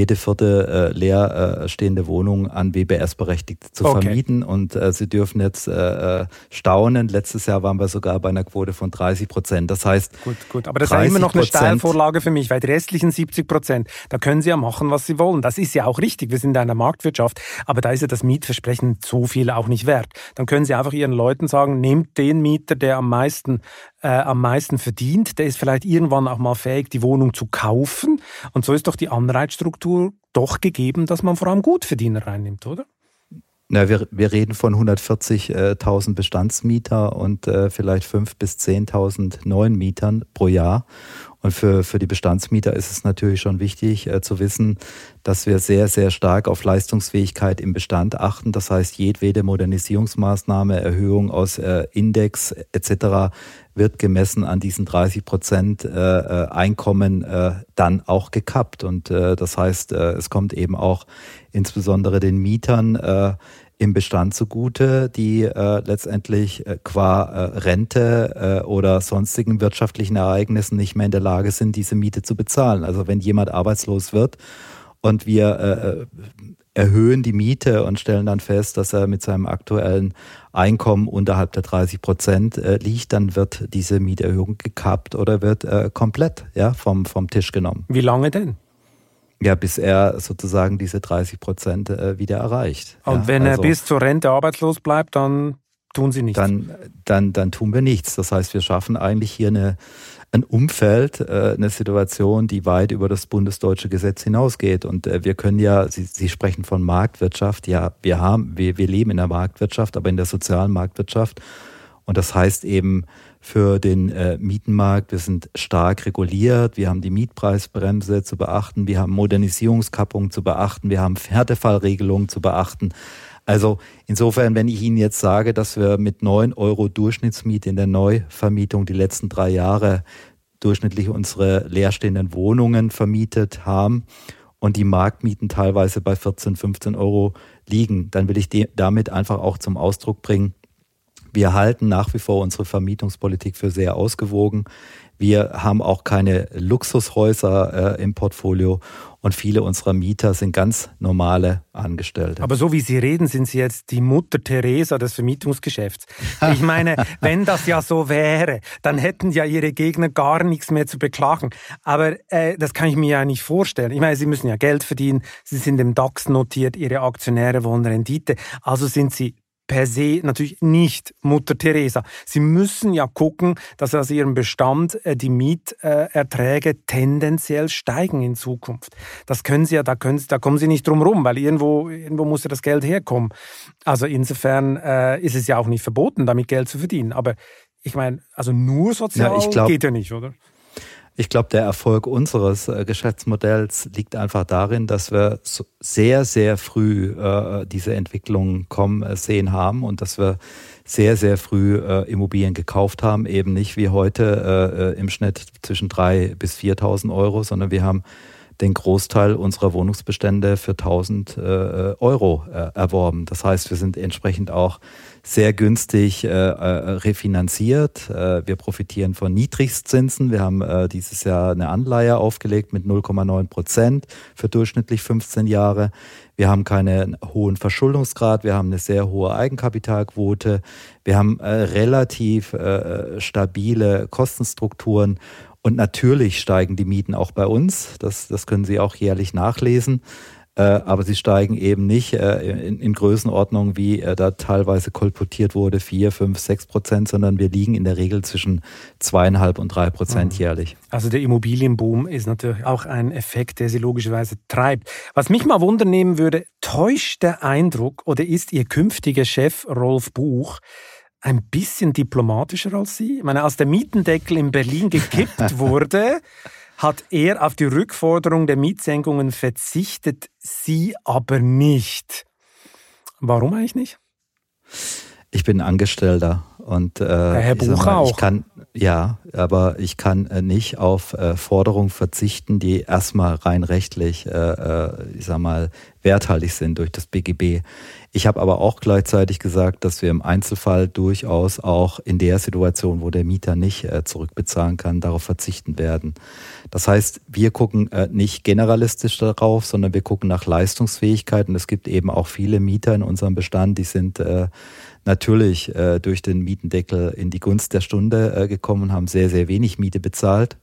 jede vierte äh, leer äh, stehende Wohnung an WBS-Berechtigte zu okay. vermieten. Und äh, Sie dürfen jetzt äh, äh, staunen. Letztes Jahr waren wir sogar bei einer Quote von 30 Prozent. Das heißt, gut, gut. Aber das ist immer noch eine Steilvorlage für mich, weil die restlichen 70 Prozent, da können Sie ja machen, was Sie wollen. Das ist ja auch richtig. Wir sind in einer Marktwirtschaft, aber da ist ja das Mietversprechen so viel auch nicht wert. Dann können Sie einfach Ihren Leuten sagen, nehmt den Mieter, der am meisten äh, am meisten verdient, der ist vielleicht irgendwann auch mal fähig, die Wohnung zu kaufen. Und so ist doch die Anreizstruktur doch gegeben, dass man vor allem Gutverdiener reinnimmt, oder? Na, wir, wir reden von 140.000 Bestandsmieter und äh, vielleicht 5.000 bis 10.000 neuen Mietern pro Jahr. Und für, für die Bestandsmieter ist es natürlich schon wichtig äh, zu wissen, dass wir sehr, sehr stark auf Leistungsfähigkeit im Bestand achten. Das heißt, jedwede Modernisierungsmaßnahme, Erhöhung aus äh, Index etc. wird gemessen an diesen 30 Prozent äh, äh, Einkommen äh, dann auch gekappt. Und das heißt, es kommt eben auch insbesondere den Mietern im Bestand zugute, die äh, letztendlich äh, qua äh, Rente äh, oder sonstigen wirtschaftlichen Ereignissen nicht mehr in der Lage sind, diese Miete zu bezahlen. Also wenn jemand arbeitslos wird und wir äh, erhöhen die Miete und stellen dann fest, dass er mit seinem aktuellen Einkommen unterhalb der 30 Prozent äh, liegt, dann wird diese Mieterhöhung gekappt oder wird äh, komplett ja, vom, vom Tisch genommen. Wie lange denn? Ja, bis er sozusagen diese 30 Prozent äh, wieder erreicht. Und ja, wenn also, er bis zur Rente arbeitslos bleibt, dann tun Sie nichts. Dann, dann, dann tun wir nichts. Das heißt, wir schaffen eigentlich hier eine, ein Umfeld, äh, eine Situation, die weit über das bundesdeutsche Gesetz hinausgeht. Und äh, wir können ja, Sie, Sie sprechen von Marktwirtschaft, ja, wir haben, wir, wir leben in der Marktwirtschaft, aber in der sozialen Marktwirtschaft. Und das heißt eben, für den äh, Mietenmarkt. Wir sind stark reguliert. Wir haben die Mietpreisbremse zu beachten. Wir haben Modernisierungskappung zu beachten. Wir haben Härtefallregelungen zu beachten. Also insofern, wenn ich Ihnen jetzt sage, dass wir mit 9 Euro Durchschnittsmiete in der Neuvermietung die letzten drei Jahre durchschnittlich unsere leerstehenden Wohnungen vermietet haben und die Marktmieten teilweise bei 14, 15 Euro liegen, dann will ich damit einfach auch zum Ausdruck bringen, wir halten nach wie vor unsere Vermietungspolitik für sehr ausgewogen. Wir haben auch keine Luxushäuser äh, im Portfolio und viele unserer Mieter sind ganz normale Angestellte. Aber so wie Sie reden, sind Sie jetzt die Mutter Teresa des Vermietungsgeschäfts. Ich meine, wenn das ja so wäre, dann hätten ja Ihre Gegner gar nichts mehr zu beklagen. Aber äh, das kann ich mir ja nicht vorstellen. Ich meine, Sie müssen ja Geld verdienen, Sie sind im DAX notiert, Ihre Aktionäre wollen Rendite. Also sind Sie per se natürlich nicht Mutter Teresa. Sie müssen ja gucken, dass aus ihrem Bestand äh, die Mieterträge tendenziell steigen in Zukunft. Das können Sie ja, da, können da kommen Sie nicht drum rum, weil irgendwo, irgendwo muss ja das Geld herkommen. Also insofern äh, ist es ja auch nicht verboten, damit Geld zu verdienen. Aber ich meine, also nur sozial ja, glaub, geht ja nicht, oder? Ich glaube, der Erfolg unseres äh, Geschäftsmodells liegt einfach darin, dass wir sehr, sehr früh äh, diese Entwicklung kommen äh, sehen haben und dass wir sehr, sehr früh äh, Immobilien gekauft haben, eben nicht wie heute äh, äh im Schnitt zwischen 3.000 bis 4.000 Euro, sondern wir haben den Großteil unserer Wohnungsbestände für 1000 äh, Euro äh, erworben. Das heißt, wir sind entsprechend auch sehr günstig äh, äh, refinanziert. Äh, wir profitieren von Niedrigstzinsen. Wir haben äh, dieses Jahr eine Anleihe aufgelegt mit 0,9 Prozent für durchschnittlich 15 Jahre. Wir haben keinen hohen Verschuldungsgrad. Wir haben eine sehr hohe Eigenkapitalquote. Wir haben äh, relativ äh, stabile Kostenstrukturen. Und natürlich steigen die Mieten auch bei uns. Das, das können Sie auch jährlich nachlesen. Äh, aber sie steigen eben nicht äh, in, in Größenordnung, wie äh, da teilweise kolportiert wurde, vier, fünf, sechs Prozent, sondern wir liegen in der Regel zwischen zweieinhalb und drei Prozent mhm. jährlich. Also der Immobilienboom ist natürlich auch ein Effekt, der sie logischerweise treibt. Was mich mal wundern nehmen würde, täuscht der Eindruck oder ist Ihr künftiger Chef Rolf Buch ein bisschen diplomatischer als Sie? Ich meine, als der Mietendeckel in Berlin gekippt wurde, hat er auf die Rückforderung der Mietsenkungen verzichtet, Sie aber nicht. Warum eigentlich nicht? Ich bin Angestellter und äh, Herr Buch mal. Ich kann, ja, aber ich kann äh, nicht auf äh, Forderungen verzichten, die erstmal rein rechtlich, äh, ich sag mal, werthaltig sind durch das BGB. Ich habe aber auch gleichzeitig gesagt, dass wir im Einzelfall durchaus auch in der Situation, wo der Mieter nicht zurückbezahlen kann, darauf verzichten werden. Das heißt, wir gucken nicht generalistisch darauf, sondern wir gucken nach Leistungsfähigkeit. Und es gibt eben auch viele Mieter in unserem Bestand, die sind äh, natürlich durch den Mietendeckel in die Gunst der Stunde gekommen und haben sehr, sehr wenig Miete bezahlt.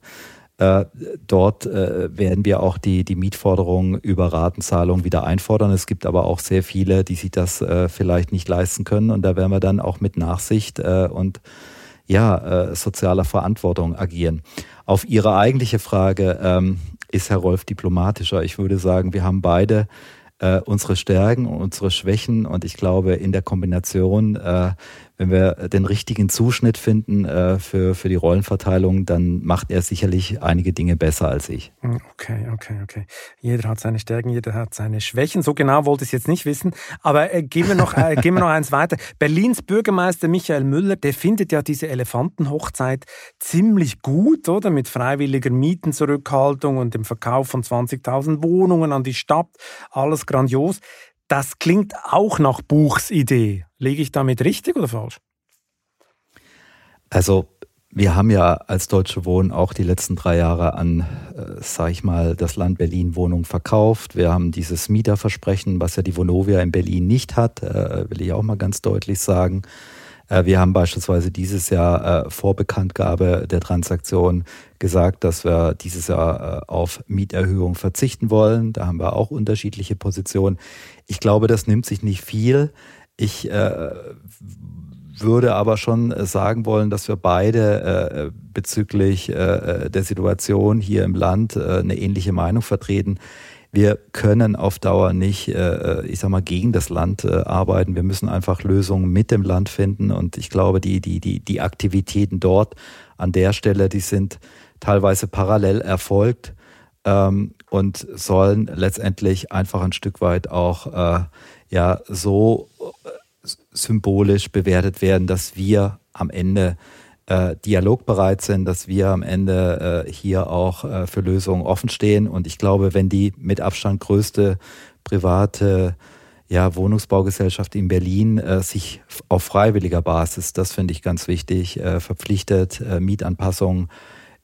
Äh, dort äh, werden wir auch die, die Mietforderungen über Ratenzahlung wieder einfordern. Es gibt aber auch sehr viele, die sich das äh, vielleicht nicht leisten können. Und da werden wir dann auch mit Nachsicht äh, und ja, äh, sozialer Verantwortung agieren. Auf Ihre eigentliche Frage, ähm, ist Herr Rolf diplomatischer? Ich würde sagen, wir haben beide äh, unsere Stärken und unsere Schwächen. Und ich glaube in der Kombination äh, wenn wir den richtigen Zuschnitt finden äh, für, für die Rollenverteilung, dann macht er sicherlich einige Dinge besser als ich. Hm, okay, okay, okay. Jeder hat seine Stärken, jeder hat seine Schwächen. So genau wollte ich es jetzt nicht wissen. Aber äh, gehen, wir noch, äh, gehen wir noch eins weiter. Berlins Bürgermeister Michael Müller, der findet ja diese Elefantenhochzeit ziemlich gut, oder? Mit freiwilliger Mietenzurückhaltung und dem Verkauf von 20.000 Wohnungen an die Stadt. Alles grandios. Das klingt auch nach Buchs Idee. Liege ich damit richtig oder falsch? Also wir haben ja als Deutsche Wohnen auch die letzten drei Jahre an, äh, sag ich mal, das Land Berlin Wohnungen verkauft. Wir haben dieses Mieterversprechen, was ja die Vonovia in Berlin nicht hat, äh, will ich auch mal ganz deutlich sagen. Äh, wir haben beispielsweise dieses Jahr äh, vor Bekanntgabe der Transaktion gesagt, dass wir dieses Jahr äh, auf Mieterhöhung verzichten wollen. Da haben wir auch unterschiedliche Positionen. Ich glaube, das nimmt sich nicht viel. Ich äh, würde aber schon sagen wollen, dass wir beide äh, bezüglich äh, der Situation hier im Land eine ähnliche Meinung vertreten. Wir können auf Dauer nicht, äh, ich sag mal, gegen das Land äh, arbeiten. Wir müssen einfach Lösungen mit dem Land finden. Und ich glaube, die, die, die, die Aktivitäten dort an der Stelle, die sind teilweise parallel erfolgt ähm, und sollen letztendlich einfach ein Stück weit auch äh, ja so symbolisch bewertet werden, dass wir am Ende äh, dialogbereit sind, dass wir am Ende äh, hier auch äh, für Lösungen offen stehen. Und ich glaube, wenn die mit Abstand größte private ja, Wohnungsbaugesellschaft in Berlin äh, sich auf freiwilliger Basis, das finde ich ganz wichtig, äh, verpflichtet, äh, Mietanpassungen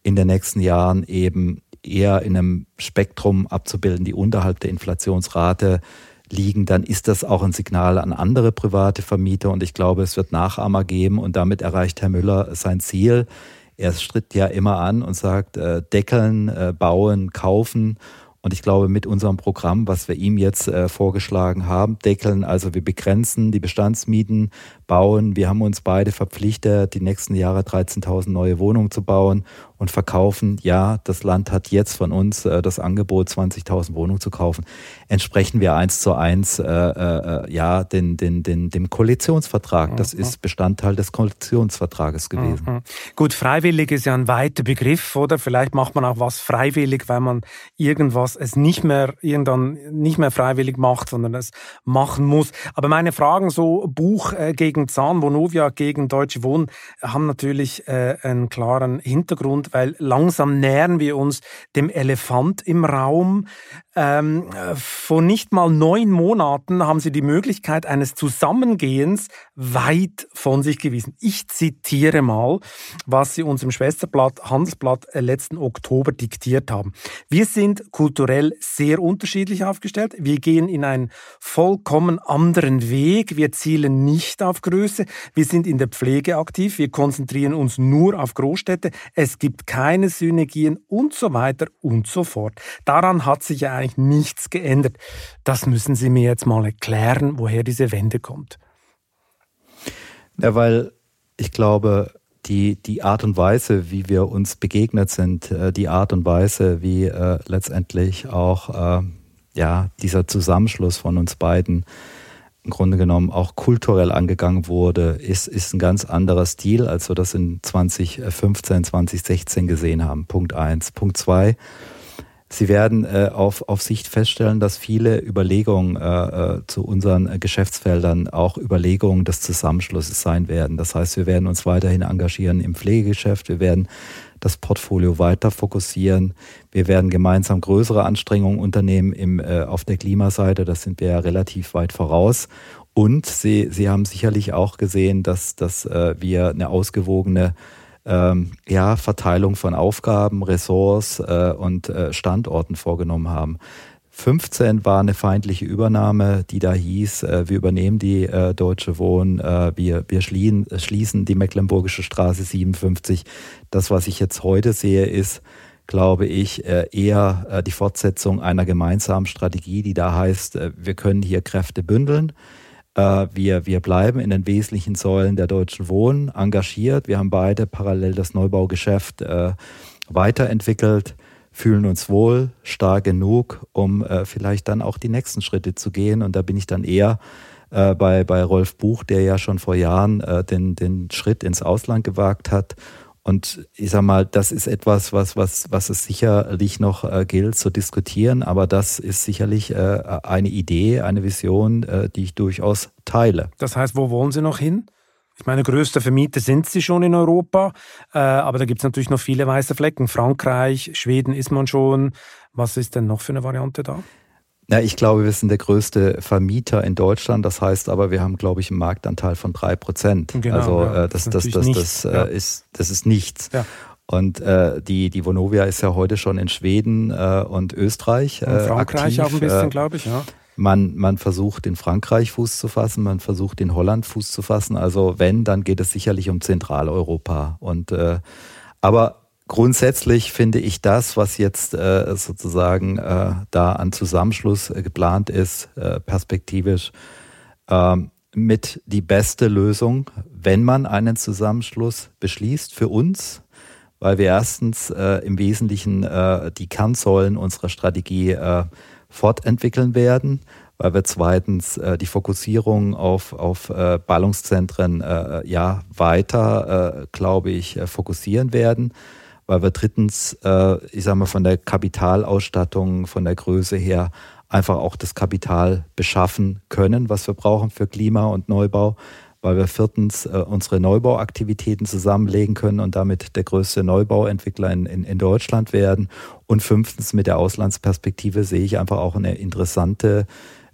in den nächsten Jahren eben eher in einem Spektrum abzubilden, die unterhalb der Inflationsrate liegen, dann ist das auch ein Signal an andere private Vermieter. Und ich glaube, es wird Nachahmer geben. Und damit erreicht Herr Müller sein Ziel. Er stritt ja immer an und sagt, äh, deckeln, äh, bauen, kaufen. Und ich glaube, mit unserem Programm, was wir ihm jetzt äh, vorgeschlagen haben, deckeln, also wir begrenzen die Bestandsmieten, bauen. Wir haben uns beide verpflichtet, die nächsten Jahre 13.000 neue Wohnungen zu bauen und verkaufen. Ja, das Land hat jetzt von uns äh, das Angebot, 20.000 Wohnungen zu kaufen. Entsprechen wir eins zu eins äh, äh, ja den, den, den, dem Koalitionsvertrag. Das mhm. ist Bestandteil des Koalitionsvertrages gewesen. Mhm. Gut, freiwillig ist ja ein weiter Begriff, oder? Vielleicht macht man auch was freiwillig, weil man irgendwas es nicht mehr irgendwann nicht mehr freiwillig macht, sondern es machen muss. Aber meine Fragen so Buch äh, gegen Zahn, Vonovia gegen Deutsche Wohnen haben natürlich äh, einen klaren Hintergrund, weil langsam nähern wir uns dem Elefant im Raum. Ähm, vor nicht mal neun Monaten haben sie die Möglichkeit eines Zusammengehens weit von sich gewiesen. Ich zitiere mal, was sie uns im Schwesterblatt Handelsblatt äh, letzten Oktober diktiert haben. Wir sind kulturell sehr unterschiedlich aufgestellt. Wir gehen in einen vollkommen anderen Weg. Wir zielen nicht auf Größe. Wir sind in der Pflege aktiv. Wir konzentrieren uns nur auf Großstädte. Es gibt keine Synergien und so weiter und so fort. Daran hat sich ja eigentlich nichts geändert. Das müssen Sie mir jetzt mal erklären, woher diese Wende kommt. Ja, weil ich glaube, die, die Art und Weise, wie wir uns begegnet sind, äh, die Art und Weise, wie äh, letztendlich auch äh, ja, dieser Zusammenschluss von uns beiden im Grunde genommen auch kulturell angegangen wurde, ist, ist ein ganz anderer Stil, als wir das in 2015, 2016 gesehen haben. Punkt eins. Punkt zwei Sie werden äh, auf, auf Sicht feststellen, dass viele Überlegungen äh, äh, zu unseren Geschäftsfeldern auch Überlegungen des Zusammenschlusses sein werden. Das heißt, wir werden uns weiterhin engagieren im Pflegegeschäft, wir werden das Portfolio weiter fokussieren, wir werden gemeinsam größere Anstrengungen unternehmen im, äh, auf der Klimaseite, das sind wir ja relativ weit voraus. Und Sie, Sie haben sicherlich auch gesehen, dass, dass äh, wir eine ausgewogene ähm, ja, Verteilung von Aufgaben, Ressorts äh, und äh, Standorten vorgenommen haben. 15 war eine feindliche Übernahme, die da hieß, äh, wir übernehmen die äh, Deutsche Wohnen, äh, wir, wir schließen, schließen die Mecklenburgische Straße 57. Das, was ich jetzt heute sehe, ist, glaube ich, äh, eher äh, die Fortsetzung einer gemeinsamen Strategie, die da heißt, äh, wir können hier Kräfte bündeln. Äh, wir, wir bleiben in den wesentlichen Säulen der Deutschen Wohnen engagiert. Wir haben beide parallel das Neubaugeschäft äh, weiterentwickelt, fühlen uns wohl, stark genug, um äh, vielleicht dann auch die nächsten Schritte zu gehen. Und da bin ich dann eher äh, bei, bei Rolf Buch, der ja schon vor Jahren äh, den, den Schritt ins Ausland gewagt hat und ich sag mal, das ist etwas, was, was, was es sicherlich noch äh, gilt zu diskutieren, aber das ist sicherlich äh, eine Idee, eine Vision, äh, die ich durchaus teile. Das heißt, wo wollen Sie noch hin? Ich meine, größte Vermieter sind sie schon in Europa, äh, aber da gibt es natürlich noch viele weiße Flecken. Frankreich, Schweden ist man schon. Was ist denn noch für eine Variante da? Ja, ich glaube, wir sind der größte Vermieter in Deutschland. Das heißt aber, wir haben, glaube ich, einen Marktanteil von drei Prozent. Genau, also ja, äh, das, das das, ist das, das, nichts, äh, ist, das ist nichts. Ja. Und äh, die, die Vonovia ist ja heute schon in Schweden äh, und Österreich Und äh, Frankreich aktiv. auch ein bisschen, Äh, glaube ich, ja. man, man versucht in Frankreich Fuß zu fassen, man versucht in Holland Fuß zu fassen. Also wenn, dann geht es sicherlich um Zentraleuropa. Und aber grundsätzlich finde ich das, was jetzt äh, sozusagen äh, da an Zusammenschluss äh, geplant ist, äh, perspektivisch, ähm, mit die beste Lösung, wenn man einen Zusammenschluss beschließt für uns, weil wir erstens äh, im Wesentlichen äh, die Kernsäulen unserer Strategie fortentwickeln werden, weil wir zweitens äh, die Fokussierung auf, auf äh, Ballungszentren äh, ja weiter, glaube ich, fokussieren werden, weil wir drittens, äh, ich sage mal, von der Kapitalausstattung, von der Größe her einfach auch das Kapital beschaffen können, was wir brauchen für Klima und Neubau, weil wir viertens äh, unsere Neubauaktivitäten zusammenlegen können und damit der größte Neubauentwickler in, in, in Deutschland werden. Und fünftens mit der Auslandsperspektive sehe ich einfach auch eine interessante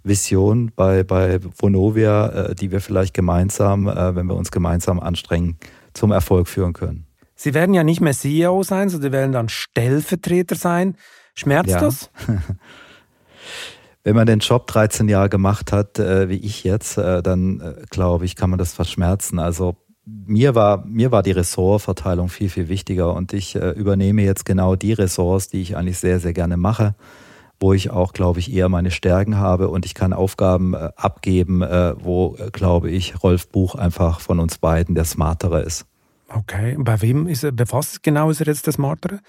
Vision bei, bei Vonovia, äh, die wir vielleicht gemeinsam, äh, wenn wir uns gemeinsam anstrengen, zum Erfolg führen können. Sie werden ja nicht mehr CEO sein, sondern Sie werden dann Stellvertreter sein. Schmerzt Ja. das? Wenn man den Job 13 Jahre gemacht hat, äh, wie ich jetzt, äh, dann äh, glaube ich, kann man das verschmerzen. Also mir war, mir war die Ressortverteilung viel, viel wichtiger und ich übernehme jetzt genau die Ressorts, die ich eigentlich sehr, sehr gerne mache, wo ich auch, glaube ich, eher meine Stärken habe und ich kann Aufgaben abgeben, wo, glaube ich, Rolf Buch einfach von uns beiden der Smartere ist. Okay, bei wem ist er, bei was genau ist er jetzt der Smartere?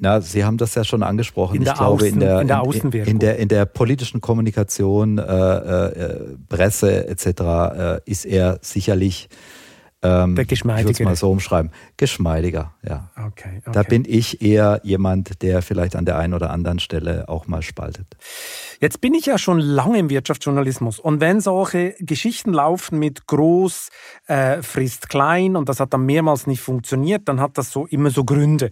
Na, Sie haben das ja schon angesprochen. In der ich glaube, Außen- in der, in der Außenwirkung. in, der, in der politischen Kommunikation, äh, äh, Presse etc. Äh, ist er sicherlich, ähm, Der ich würde es mal so umschreiben, geschmeidiger. Ja. Okay, okay. Da bin ich eher jemand, der vielleicht an der einen oder anderen Stelle auch mal spaltet. Jetzt bin ich ja schon lange im Wirtschaftsjournalismus und wenn solche Geschichten laufen mit groß äh, frisst klein und das hat dann mehrmals nicht funktioniert, dann hat das so immer so Gründe.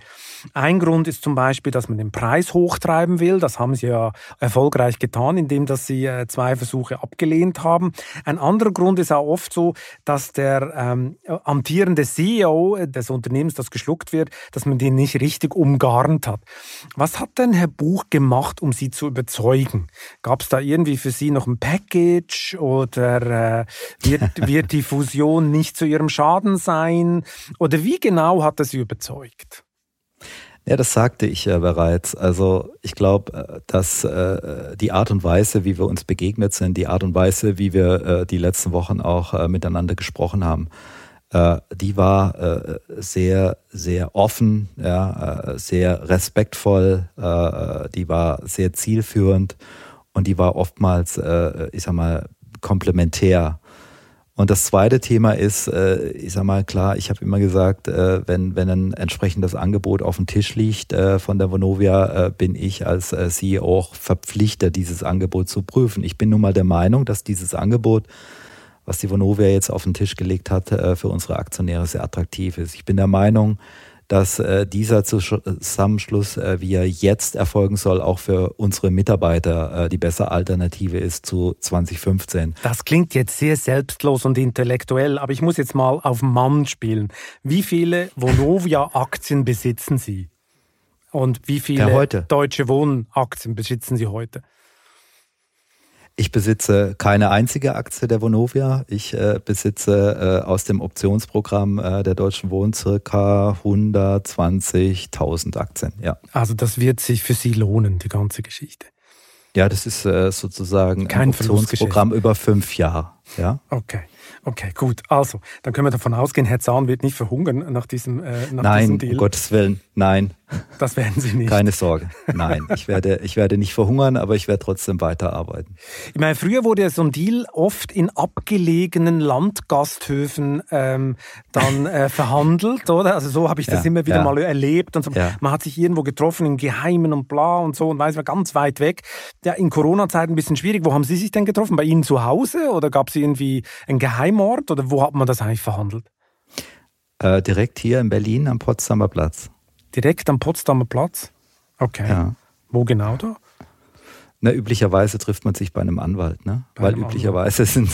Ein Grund ist zum Beispiel, dass man den Preis hochtreiben will. Das haben sie ja erfolgreich getan, indem dass sie äh, zwei Versuche abgelehnt haben. Ein anderer Grund ist auch oft so, dass der ähm, amtierende CEO des Unternehmens, das geschluckt wird, dass man den nicht richtig umgarnt hat. Was hat denn Herr Buch gemacht, um Sie zu überzeugen? Gab es da irgendwie für Sie noch ein Package oder äh, wird, wird die Fusion nicht zu Ihrem Schaden sein? Oder wie genau hat er Sie überzeugt? Ja, das sagte ich ja bereits. Also ich glaube, äh, dass äh, die Art und Weise, wie wir uns begegnet sind, die Art und Weise, wie wir äh, die letzten Wochen auch äh, miteinander gesprochen haben, äh, die war äh, sehr, sehr offen, ja, äh, sehr respektvoll, äh, die war sehr zielführend und die war oftmals, äh, ich sag mal, komplementär. Und das zweite Thema ist, äh, ich sag mal, klar, ich habe immer gesagt, äh, wenn, wenn ein entsprechendes Angebot auf dem Tisch liegt äh, von der Vonovia, äh, bin ich als äh, CEO auch verpflichtet, dieses Angebot zu prüfen. Ich bin nun mal der Meinung, dass dieses Angebot, was die Vonovia jetzt auf den Tisch gelegt hat, äh, für unsere Aktionäre sehr attraktiv ist. Ich bin der Meinung, dass äh, dieser Zusammenschluss, äh, wie er jetzt erfolgen soll, auch für unsere Mitarbeiter äh, die bessere Alternative ist zu 2015. Das klingt jetzt sehr selbstlos und intellektuell, aber ich muss jetzt mal auf Mann spielen. Wie viele Vonovia-Aktien besitzen Sie? Und wie viele Ja, heute. Deutsche Wohnen-Aktien besitzen Sie heute? Ich besitze keine einzige Aktie der Vonovia. Ich äh, besitze äh, aus dem Optionsprogramm äh, der Deutschen Wohnen circa 120.000 Aktien. Ja. Also das wird sich für Sie lohnen, die ganze Geschichte. ja, das ist äh, sozusagen Kein ein Optionsprogramm über fünf Jahre. Ja. Okay, okay, gut. Also, dann können wir davon ausgehen, Herr Zahn wird nicht verhungern nach diesem, äh, nach Nein, diesem um Deal. Gottes Willen, nein, Das werden Sie nicht. keine Sorge. Nein, ich werde, ich werde nicht verhungern, aber ich werde trotzdem weiterarbeiten. Ich meine, früher wurde ja so ein Deal oft in abgelegenen Landgasthöfen ähm, dann äh, verhandelt, oder? Also so habe ich das Ja, immer wieder ja. mal erlebt. Und so. Ja. Man hat sich irgendwo getroffen im Geheimen und bla und so und weiß man ganz weit weg. Ja, in Corona-Zeiten ein bisschen schwierig. Wo haben Sie sich denn getroffen? Bei Ihnen zu Hause oder gab es irgendwie einen Geheimort oder wo hat man das eigentlich verhandelt? Äh, direkt hier in Berlin am Potsdamer Platz. Direkt am Potsdamer Platz? Okay. Ja. Wo genau da? Na, üblicherweise trifft man sich bei einem Anwalt, ne? Bei Weil üblicherweise sind,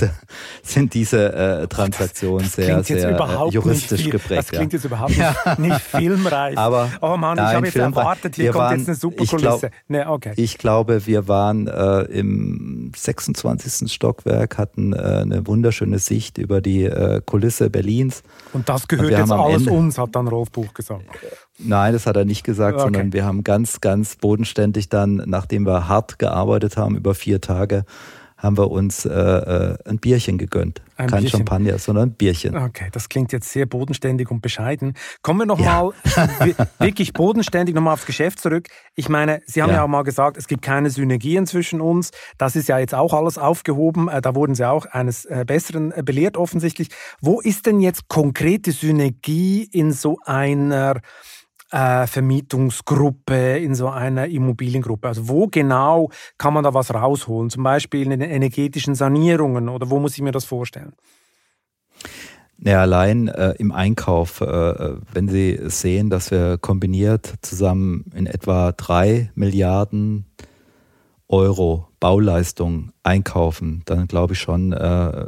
sind diese äh, Transaktionen das, das sehr, sehr äh, juristisch geprägt. Das klingt ja. jetzt überhaupt nicht, nicht filmreich. Aber oh Mann, ich habe jetzt erwartet, hier kommt waren, jetzt eine super Kulisse. Glaub, nee, okay. Ich glaube, wir waren äh, im 26. Stockwerk, hatten äh, eine wunderschöne Sicht über die äh, Kulisse Berlins. Und das gehört Und jetzt alles Ende, uns, hat dann Rolf Buch gesagt. Nein, das hat er nicht gesagt, okay. sondern wir haben ganz, ganz bodenständig dann, nachdem wir hart gearbeitet haben über vier Tage, haben wir uns äh, äh ein Bierchen gegönnt. Ein Kein Bierchen. Champagner, sondern ein Bierchen. Okay, das klingt jetzt sehr bodenständig und bescheiden. Kommen wir nochmal ja. wirklich bodenständig nochmal aufs Geschäft zurück. Ich meine, Sie haben ja. ja. auch mal gesagt, es gibt keine Synergien zwischen uns. Das ist ja jetzt auch alles aufgehoben. Äh, da wurden Sie auch eines äh, Besseren belehrt offensichtlich. Wo ist denn jetzt konkrete Synergie in so einer äh, Vermietungsgruppe, in so einer Immobiliengruppe? Also wo genau kann man da was rausholen? Zum Beispiel in den energetischen Sanierungen oder wo muss ich mir das vorstellen? Ja, allein äh, im Einkauf, äh, wenn Sie sehen, dass wir kombiniert zusammen in etwa drei Milliarden Euro Bauleistung einkaufen, dann glaube ich schon, äh,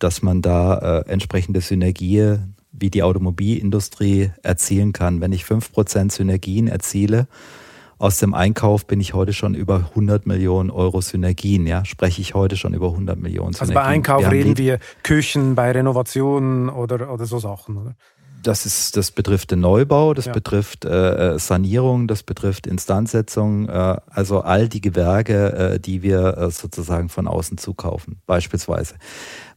dass man da äh, entsprechende Synergie wie die Automobilindustrie erzielen kann. Wenn ich 5% Synergien erziele, aus dem Einkauf bin ich heute schon über 100 Millionen Euro Synergien. Ja, spreche ich heute schon über 100 Millionen Synergien. Also bei Einkauf wir reden wir Küchen, bei Renovationen oder, oder so Sachen, oder? Das, ist, das betrifft den Neubau, das ja. betrifft äh, äh, Sanierung, das betrifft Instandsetzung, äh, also all die Gewerke, äh, die wir äh, sozusagen von außen zukaufen, beispielsweise.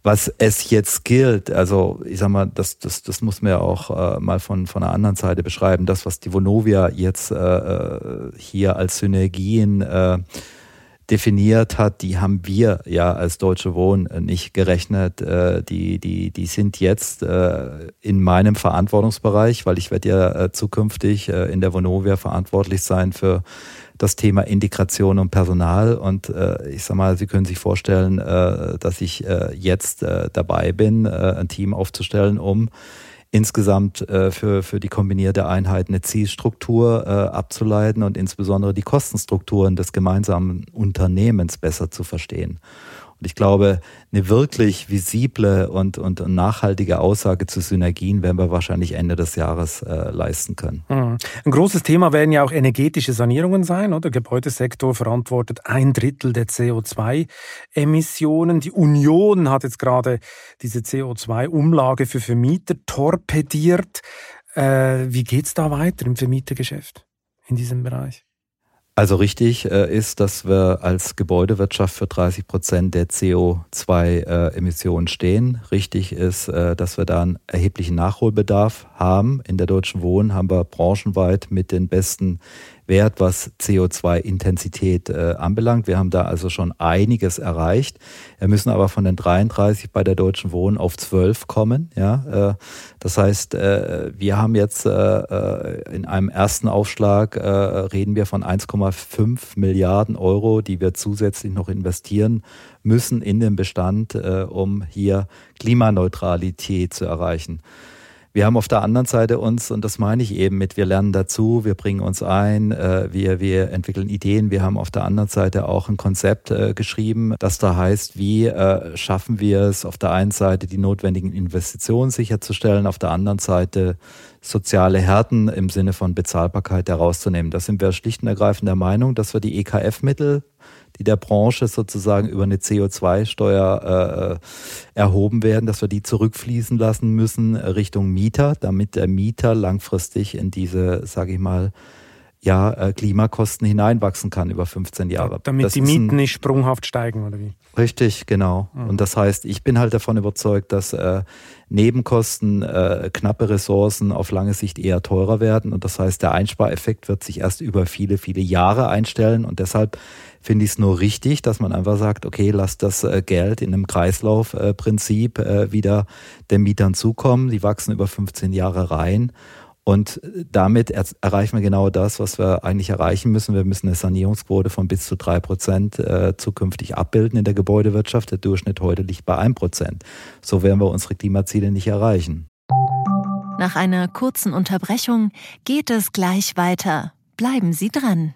Was es jetzt gilt, also ich sag mal, das, das, das muss man ja auch äh, mal von, von einer anderen Seite beschreiben, das, was die Vonovia jetzt äh, hier als Synergien äh, definiert hat, die haben wir ja als Deutsche Wohnen nicht gerechnet. Äh, die, die, die sind jetzt äh, in meinem Verantwortungsbereich, weil ich werde ja äh, zukünftig in der Vonovia verantwortlich sein für das Thema Integration und Personal. Und ich sag mal, Sie können sich vorstellen, dass ich jetzt dabei bin, ein Team aufzustellen, um insgesamt äh, für, für die kombinierte Einheit eine Zielstruktur äh, abzuleiten und insbesondere die Kostenstrukturen des gemeinsamen Unternehmens besser zu verstehen. Und ich glaube, eine wirklich visible und, und nachhaltige Aussage zu Synergien werden wir wahrscheinlich Ende des Jahres äh, leisten können. Mhm. Ein großes Thema werden ja auch energetische Sanierungen sein. Oder? Der Gebäudesektor verantwortet ein Drittel der CO2-Emissionen. Die Union hat jetzt gerade diese CO2-Umlage für Vermieter torpediert. Äh, wie geht es da weiter im Vermietergeschäft in diesem Bereich? Also richtig äh, ist, dass wir als Gebäudewirtschaft für 30 Prozent der CO2-Emissionen äh, stehen. Richtig ist, äh, dass wir da einen erheblichen Nachholbedarf haben. In der Deutschen Wohnen haben wir branchenweit mit den besten Wert, was CO2-Intensität äh, anbelangt. Wir haben da also schon einiges erreicht. Wir müssen aber von den 33 bei der Deutschen Wohnen auf 12 kommen. Ja, äh, das heißt, äh, wir haben jetzt äh, äh, in einem ersten Aufschlag äh, reden wir von 1,5 Milliarden Euro, die wir zusätzlich noch investieren müssen in den Bestand, um hier Klimaneutralität zu erreichen. Wir haben auf der anderen Seite uns, und das meine ich eben mit, wir lernen dazu, wir bringen uns ein, äh, wir, wir entwickeln Ideen. Wir haben auf der anderen Seite auch ein Konzept äh, geschrieben, das da heißt, wie äh, schaffen wir es, auf der einen Seite die notwendigen Investitionen sicherzustellen, auf der anderen Seite soziale Härten im Sinne von Bezahlbarkeit herauszunehmen. Da sind wir schlicht und ergreifend der Meinung, dass wir die EKF-Mittel die der Branche sozusagen über eine CO2-Steuer äh, erhoben werden, dass wir die zurückfließen lassen müssen Richtung Mieter, damit der Mieter langfristig in diese, sage ich mal, ja, äh, Klimakosten hineinwachsen kann über 15 Jahre. Damit das die Mieten nicht sprunghaft steigen, oder wie? Richtig, genau. Mhm. Und das heißt, ich bin halt davon überzeugt, dass äh, Nebenkosten, äh, knappe Ressourcen auf lange Sicht eher teurer werden. Und das heißt, der Einspareffekt wird sich erst über viele, viele Jahre einstellen. Und deshalb finde ich es nur richtig, dass man einfach sagt, okay, lass das äh, Geld in einem Kreislaufprinzip äh, wieder den Mietern zukommen. Die wachsen über 15 Jahre rein. Und damit erreichen wir genau das, was wir eigentlich erreichen müssen. Wir müssen eine Sanierungsquote von bis zu drei Prozent äh, zukünftig abbilden in der Gebäudewirtschaft. Der Durchschnitt heute liegt bei ein Prozent. So werden wir unsere Klimaziele nicht erreichen. Nach einer kurzen Unterbrechung geht es gleich weiter. Bleiben Sie dran.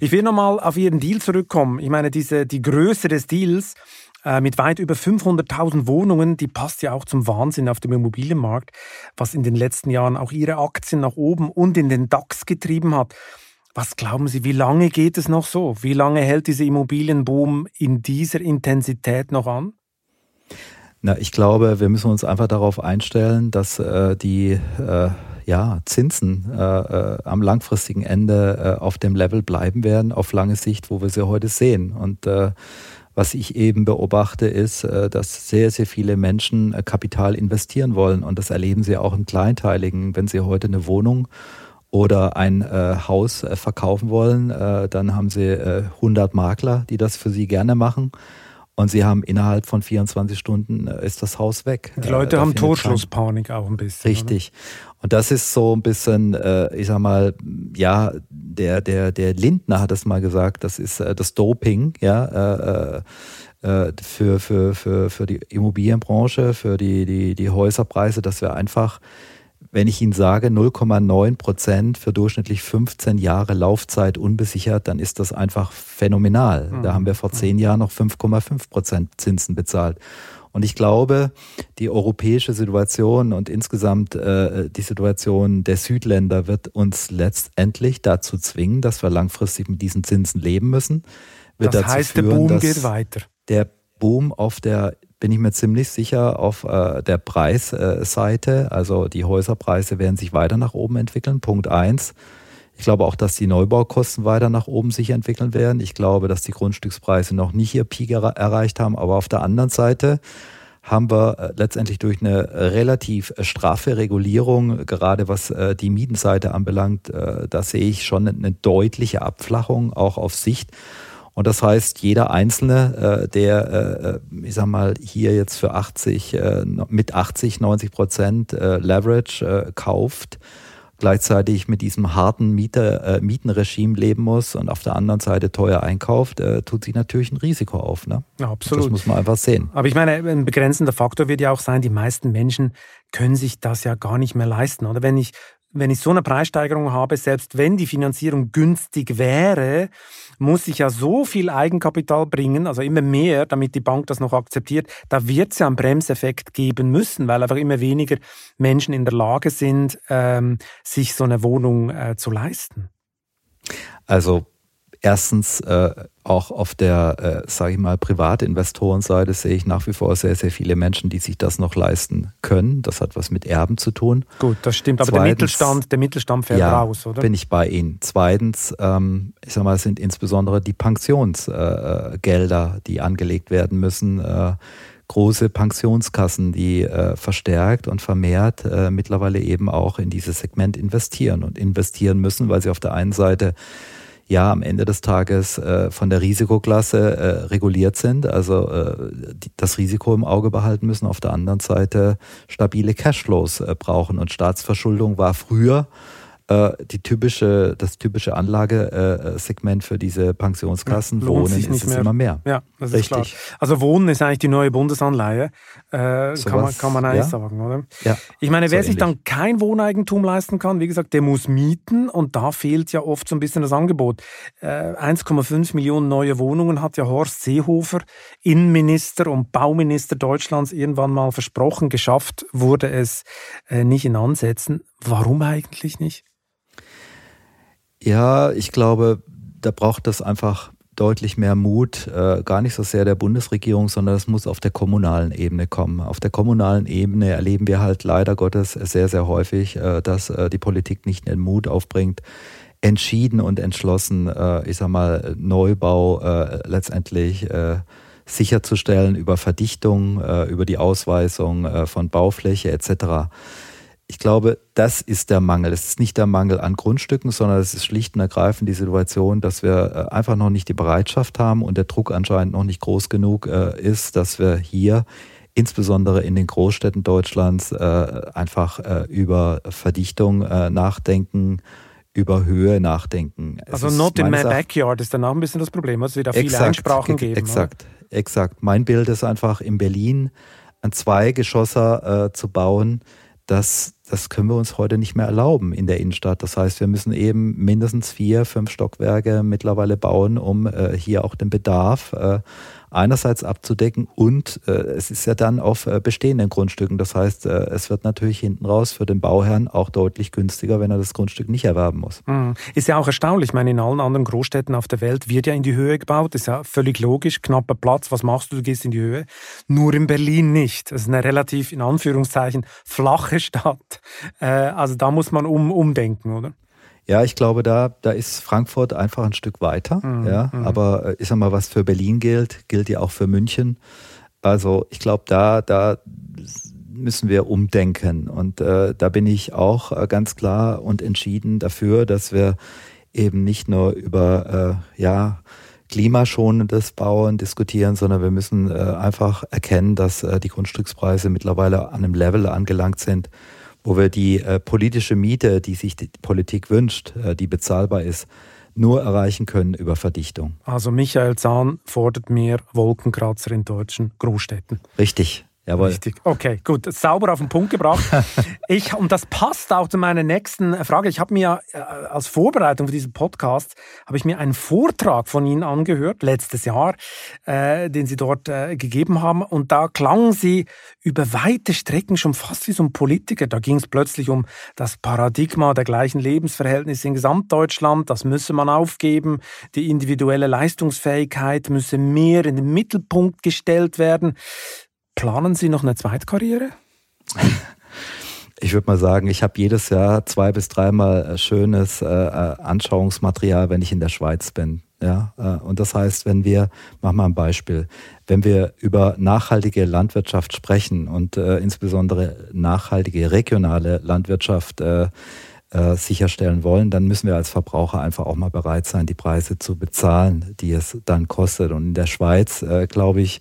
Ich will nochmal auf Ihren Deal zurückkommen. Ich meine, diese, die Größe des Deals äh, mit weit über 500.000 Wohnungen, die passt ja auch zum Wahnsinn auf dem Immobilienmarkt, was in den letzten Jahren auch Ihre Aktien nach oben und in den DAX getrieben hat. Was glauben Sie, wie lange geht es noch so? Wie lange hält dieser Immobilienboom in dieser Intensität noch an? Na, ich glaube, wir müssen uns einfach darauf einstellen, dass äh, die äh, ja, Zinsen äh, äh, am langfristigen Ende äh, auf dem Level bleiben werden, auf lange Sicht, wo wir sie heute sehen. Und äh, was ich eben beobachte, ist, äh, dass sehr, sehr viele Menschen äh, Kapital investieren wollen. Und das erleben sie auch im Kleinteiligen. Wenn sie heute eine Wohnung oder ein äh, Haus verkaufen wollen, äh, dann haben sie äh, 100 Makler, die das für sie gerne machen. Und sie haben innerhalb von 24 Stunden äh, ist das Haus weg. Die Leute äh, haben Torschlusspanik auch ein bisschen. Richtig. Oder? Und das ist so ein bisschen, äh, ich sag mal, ja, der, der, der Lindner hat es mal gesagt, das ist äh, das Doping, ja, äh, äh, für, für, für, für die Immobilienbranche, für die, die, die Häuserpreise, dass wir einfach wenn ich Ihnen sage 0,9 Prozent für durchschnittlich 15 Jahre Laufzeit unbesichert, dann ist das einfach phänomenal. Da mhm. haben wir vor zehn Jahren noch 5,5 Prozent Zinsen bezahlt. Und ich glaube, die europäische Situation und insgesamt äh, die Situation der Südländer wird uns letztendlich dazu zwingen, dass wir langfristig mit diesen Zinsen leben müssen. Wird das heißt, führen, der Boom geht weiter. Der Boom auf der bin ich mir ziemlich sicher auf äh, der Preisseite. Also die Häuserpreise werden sich weiter nach oben entwickeln. Punkt eins. Ich glaube auch, dass die Neubaukosten weiter nach oben sich entwickeln werden. Ich glaube, dass die Grundstückspreise noch nicht ihr Peak er erreicht haben. Aber auf der anderen Seite haben wir äh, letztendlich durch eine relativ straffe Regulierung, gerade was äh, die Mietenseite anbelangt, äh, da sehe ich schon eine deutliche Abflachung auch auf Sicht. Und das heißt, jeder Einzelne, äh, der, äh, äh ich sag mal, hier jetzt für 80, äh, mit 80, 90 Prozent Leverage kauft, gleichzeitig mit diesem harten Mieter, Mietenregime leben muss und auf der anderen Seite teuer einkauft, tut sich natürlich ein Risiko auf. Ne? Ja, absolut. Das muss man einfach sehen. Aber ich meine, ein begrenzender Faktor wird ja auch sein, die meisten Menschen können sich das ja gar nicht mehr leisten. Oder wenn ich wenn ich so eine Preissteigerung habe, selbst wenn die Finanzierung günstig wäre, muss ich ja so viel Eigenkapital bringen, also immer mehr, damit die Bank das noch akzeptiert. Da wird es ja einen Bremseffekt geben müssen, weil einfach immer weniger Menschen in der Lage sind, ähm, sich so eine Wohnung äh, zu leisten. Also erstens äh, auch auf der, äh, sage ich mal, Privatinvestorenseite sehe ich nach wie vor sehr, sehr viele Menschen, die sich das noch leisten können. Das hat was mit Erben zu tun. Gut, das stimmt. Aber Zweitens, der Mittelstand, der Mittelstand fährt ja, raus, oder? Bin ich bei Ihnen. Zweitens, ähm, ich sage mal, sind insbesondere die Pensionsgelder, äh, die angelegt werden müssen. Äh, große Pensionskassen, die äh, verstärkt und vermehrt äh, mittlerweile eben auch in dieses Segment investieren und investieren müssen, weil sie auf der einen Seite ja am Ende des Tages äh, von der Risikoklasse äh, reguliert sind, also äh, die, das Risiko im Auge behalten müssen, auf der anderen Seite stabile Cashflows äh, brauchen. Und Staatsverschuldung war früher äh, die typische, das typische Anlagesegment für diese Pensionskassen. Ja, Wohnen ist es mehr. immer mehr. Ja, das Richtig. ist klar. Also Wohnen ist eigentlich die neue Bundesanleihe, äh, so kann, man, kann man eigentlich ja. sagen, oder? Ja, ich meine, wer so sich dann kein Wohneigentum leisten kann, wie gesagt, der muss mieten und da fehlt ja oft so ein bisschen das Angebot. Äh, 1,5 Millionen neue Wohnungen hat ja Horst Seehofer, Innenminister und Bauminister Deutschlands, irgendwann mal versprochen. Geschafft wurde es äh, nicht in Ansätzen. Warum eigentlich nicht? Ja, ich glaube, da braucht das einfach deutlich mehr Mut, äh, gar nicht so sehr der Bundesregierung, sondern es muss auf der kommunalen Ebene kommen. Auf der kommunalen Ebene erleben wir halt leider Gottes sehr, sehr häufig, äh, dass äh, die Politik nicht den Mut aufbringt, entschieden und entschlossen, äh, ich sag mal, Neubau äh, letztendlich äh, sicherzustellen über Verdichtung, über die Ausweisung von Baufläche etc. ich glaube, das ist der Mangel. Es ist nicht der Mangel an Grundstücken, sondern es ist schlicht und ergreifend die Situation, dass wir äh, einfach noch nicht die Bereitschaft haben und der Druck anscheinend noch nicht groß genug äh, ist, dass wir hier insbesondere in den Großstädten Deutschlands äh, einfach über Verdichtung nachdenken, über Höhe nachdenken. Es also not in my backyard ist dann auch ein bisschen das Problem, es wird auch viele exakt, Einsprachen geben. Exakt, oder? exakt. Mein Bild ist einfach in Berlin ein Zweigeschosser äh, zu bauen, das, das können wir uns heute nicht mehr erlauben in der Innenstadt. Das heißt, wir müssen eben mindestens vier, fünf Stockwerke mittlerweile bauen, um äh, hier auch den Bedarf äh, einerseits abzudecken und äh, es ist ja dann auf äh, bestehenden Grundstücken. Das heißt, äh, es wird natürlich hinten raus für den Bauherrn auch deutlich günstiger, wenn er das Grundstück nicht erwerben muss. Mhm. Ist ja auch erstaunlich. Ich meine, in allen anderen Großstädten auf der Welt wird ja in die Höhe gebaut. Ist ja völlig logisch. Knapper Platz. Was machst du? Du gehst in die Höhe. Nur in Berlin nicht. Das ist eine relativ, in Anführungszeichen, flache Stadt. Äh, also da muss man um, umdenken, oder? Ja, ich glaube, da, da ist Frankfurt einfach ein Stück weiter. Mhm. Ja, mhm. aber äh, ich sag mal, was für Berlin gilt, gilt ja auch für München. Also ich glaube, da, da müssen wir umdenken. Und äh, da bin ich auch äh, ganz klar und entschieden dafür, dass wir eben nicht nur über äh, ja, klimaschonendes Bauen diskutieren, sondern wir müssen äh, einfach erkennen, dass die Grundstückspreise mittlerweile an einem Level angelangt sind, wo wir die äh, politische Miete, die sich die Politik wünscht, äh, die bezahlbar ist, nur erreichen können über Verdichtung. Also Michael Zahn fordert mehr Wolkenkratzer in deutschen Großstädten. Richtig. Jawohl. Richtig. Okay, gut. Sauber auf den Punkt gebracht. Ich, und das passt auch zu meiner nächsten Frage. Ich habe mir äh, als Vorbereitung für diesen Podcast habe ich mir einen Vortrag von Ihnen angehört, letztes Jahr, äh, den Sie dort äh, gegeben haben. Und da klangen Sie über weite Strecken schon fast wie so ein Politiker. Da ging es plötzlich um das Paradigma der gleichen Lebensverhältnisse in Gesamtdeutschland. Das müsse man aufgeben. Die individuelle Leistungsfähigkeit müsse mehr in den Mittelpunkt gestellt werden. Planen Sie noch eine Zweitkarriere? Ich würde mal sagen, ich habe jedes Jahr zwei bis dreimal äh, schönes äh, äh, Anschauungsmaterial, wenn ich in der Schweiz bin. Ja, äh, und das heißt, wenn wir, mach mal ein Beispiel, wenn wir über nachhaltige Landwirtschaft sprechen und äh, insbesondere nachhaltige regionale Landwirtschaft äh, äh, sicherstellen wollen, dann müssen wir als Verbraucher einfach auch mal bereit sein, die Preise zu bezahlen, die es dann kostet. Und in der Schweiz, glaube ich,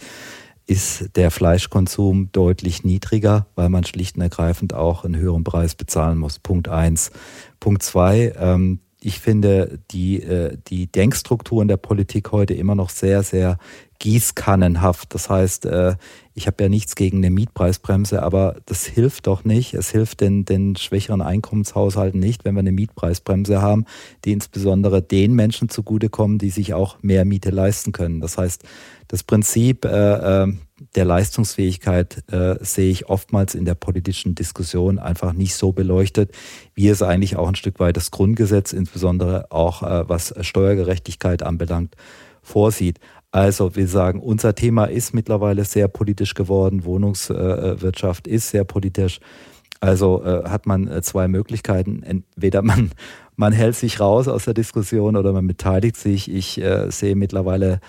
ist der Fleischkonsum deutlich niedriger, weil man schlicht und ergreifend auch einen höheren Preis bezahlen muss. Punkt eins. Punkt zwei, ähm, ich finde die, äh, die Denkstrukturen der Politik heute immer noch sehr, sehr gießkannenhaft. Das heißt, äh, ich habe ja nichts gegen eine Mietpreisbremse, aber das hilft doch nicht. Es hilft den, den schwächeren Einkommenshaushalten nicht, wenn wir eine Mietpreisbremse haben, die insbesondere den Menschen zugutekommen, die sich auch mehr Miete leisten können. Das heißt, das Prinzip äh, äh, der Leistungsfähigkeit äh, sehe ich oftmals in der politischen Diskussion einfach nicht so beleuchtet, wie es eigentlich auch ein Stück weit das Grundgesetz, insbesondere auch was Steuergerechtigkeit anbelangt, vorsieht. Also wir sagen, unser Thema ist mittlerweile sehr politisch geworden, Wohnungswirtschaft ist sehr politisch. Also äh, hat man äh, zwei Möglichkeiten. Entweder man, man hält sich raus aus der Diskussion oder man beteiligt sich. Ich äh, sehe mittlerweile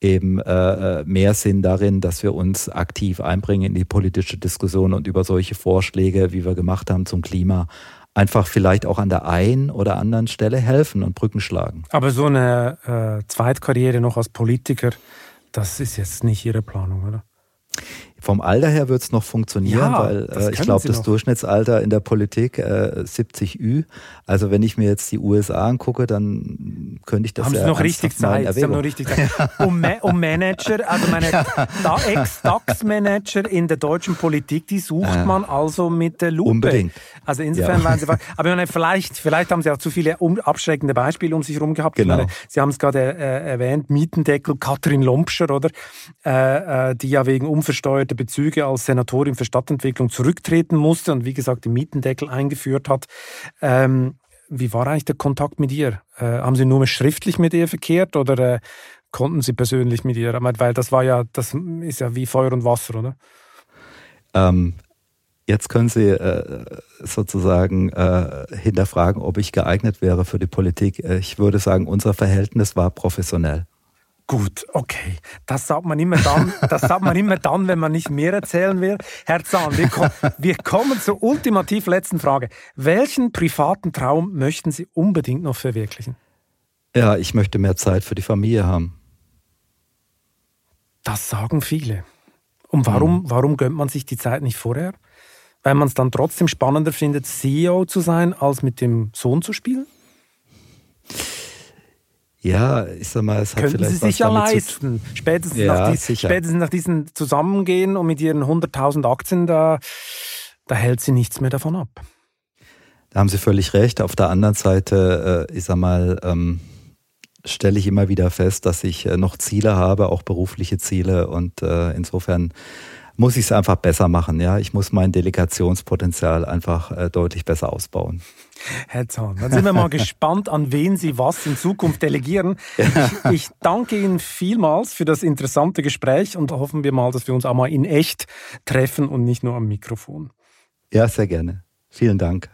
eben äh, äh, mehr Sinn darin, dass wir uns aktiv einbringen in die politische Diskussion und über solche Vorschläge, wie wir gemacht haben zum Klima, einfach vielleicht auch an der einen oder anderen Stelle helfen und Brücken schlagen. Aber so eine äh, Zweitkarriere noch als Politiker, das ist jetzt nicht Ihre Planung, oder? Vom Alter her wird es noch funktionieren, ja, weil äh, ich glaube, das Durchschnittsalter in der Politik äh, 70 Ü. Also wenn ich mir jetzt die USA angucke, dann könnte ich das haben ja Sie noch richtig Zeit. Sie haben noch richtig Zeit. Um, Ma um Manager, also meine. Ex-DAX-Manager in der deutschen Politik, die sucht man also mit der Lupe. Unbedingt. Also insofern ja. waren Sie, aber meine, vielleicht, vielleicht haben Sie auch zu viele abschreckende Beispiele um sich herum gehabt. Genau. Meine, Sie haben es gerade äh, erwähnt, Mietendeckel, Katrin Lompscher, oder? Äh, äh, die ja wegen unversteuerter der Bezüge als Senatorin für Stadtentwicklung zurücktreten musste und wie gesagt den Mietendeckel eingeführt hat. Ähm, wie war eigentlich der Kontakt mit ihr? Äh, haben Sie nur schriftlich mit ihr verkehrt oder äh, konnten Sie persönlich mit ihr? Weil das war ja, das ist ja wie Feuer und Wasser, oder? Ähm, jetzt können Sie äh, sozusagen äh, hinterfragen, ob ich geeignet wäre für die Politik. Äh, ich würde sagen, unser Verhältnis war professionell. Gut, okay. Das sagt man immer dann, das sagt man immer dann, wenn man nicht mehr erzählen will. Herr Zahn, wir, ko wir kommen zur ultimativ letzten Frage. Welchen privaten Traum möchten Sie unbedingt noch verwirklichen? Ja, ich möchte mehr Zeit für die Familie haben. Das sagen viele. Und warum, mhm. warum gönnt man sich die Zeit nicht vorher? Weil man es dann trotzdem spannender findet, CEO zu sein, als mit dem Sohn zu spielen? Ja, ich sag mal, es hat Könnten vielleicht Sie sich ja leisten. Spätestens, ja, nach die, spätestens nach diesem Zusammengehen und mit Ihren 100.000 Aktien, da, da hält Sie nichts mehr davon ab. Da haben Sie völlig recht. Auf der anderen Seite, äh, ich sag mal, ähm, stelle ich immer wieder fest, dass ich äh, noch Ziele habe, auch berufliche Ziele. Und äh, insofern muss ich es einfach besser machen. Ja, ich muss mein Delegationspotenzial einfach äh, deutlich besser ausbauen. Herr Zahn, dann sind wir mal gespannt, an wen Sie was in Zukunft delegieren. Ich, ich, danke Ihnen vielmals für das interessante Gespräch und hoffen wir mal, dass wir uns auch mal in echt treffen und nicht nur am Mikrofon. Ja, sehr gerne. Vielen Dank.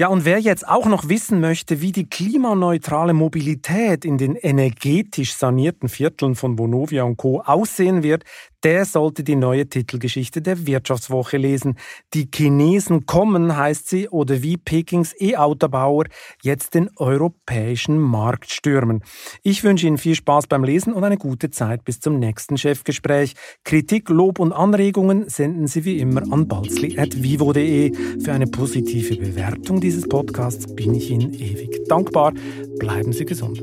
Ja, und wer jetzt auch noch wissen möchte, wie die klimaneutrale Mobilität in den energetisch sanierten Vierteln von Bonovia und Co. aussehen wird, der sollte die neue Titelgeschichte der Wirtschaftswoche lesen. Die Chinesen kommen, heißt sie, oder wie Pekings E-Autobauer jetzt den europäischen Markt stürmen. Ich wünsche Ihnen viel Spaß beim Lesen und eine gute Zeit bis zum nächsten Chefgespräch. Kritik, Lob und Anregungen senden Sie wie immer an balzli.vivo.de. Für eine positive Bewertung dieses Podcasts bin ich Ihnen ewig dankbar. Bleiben Sie gesund.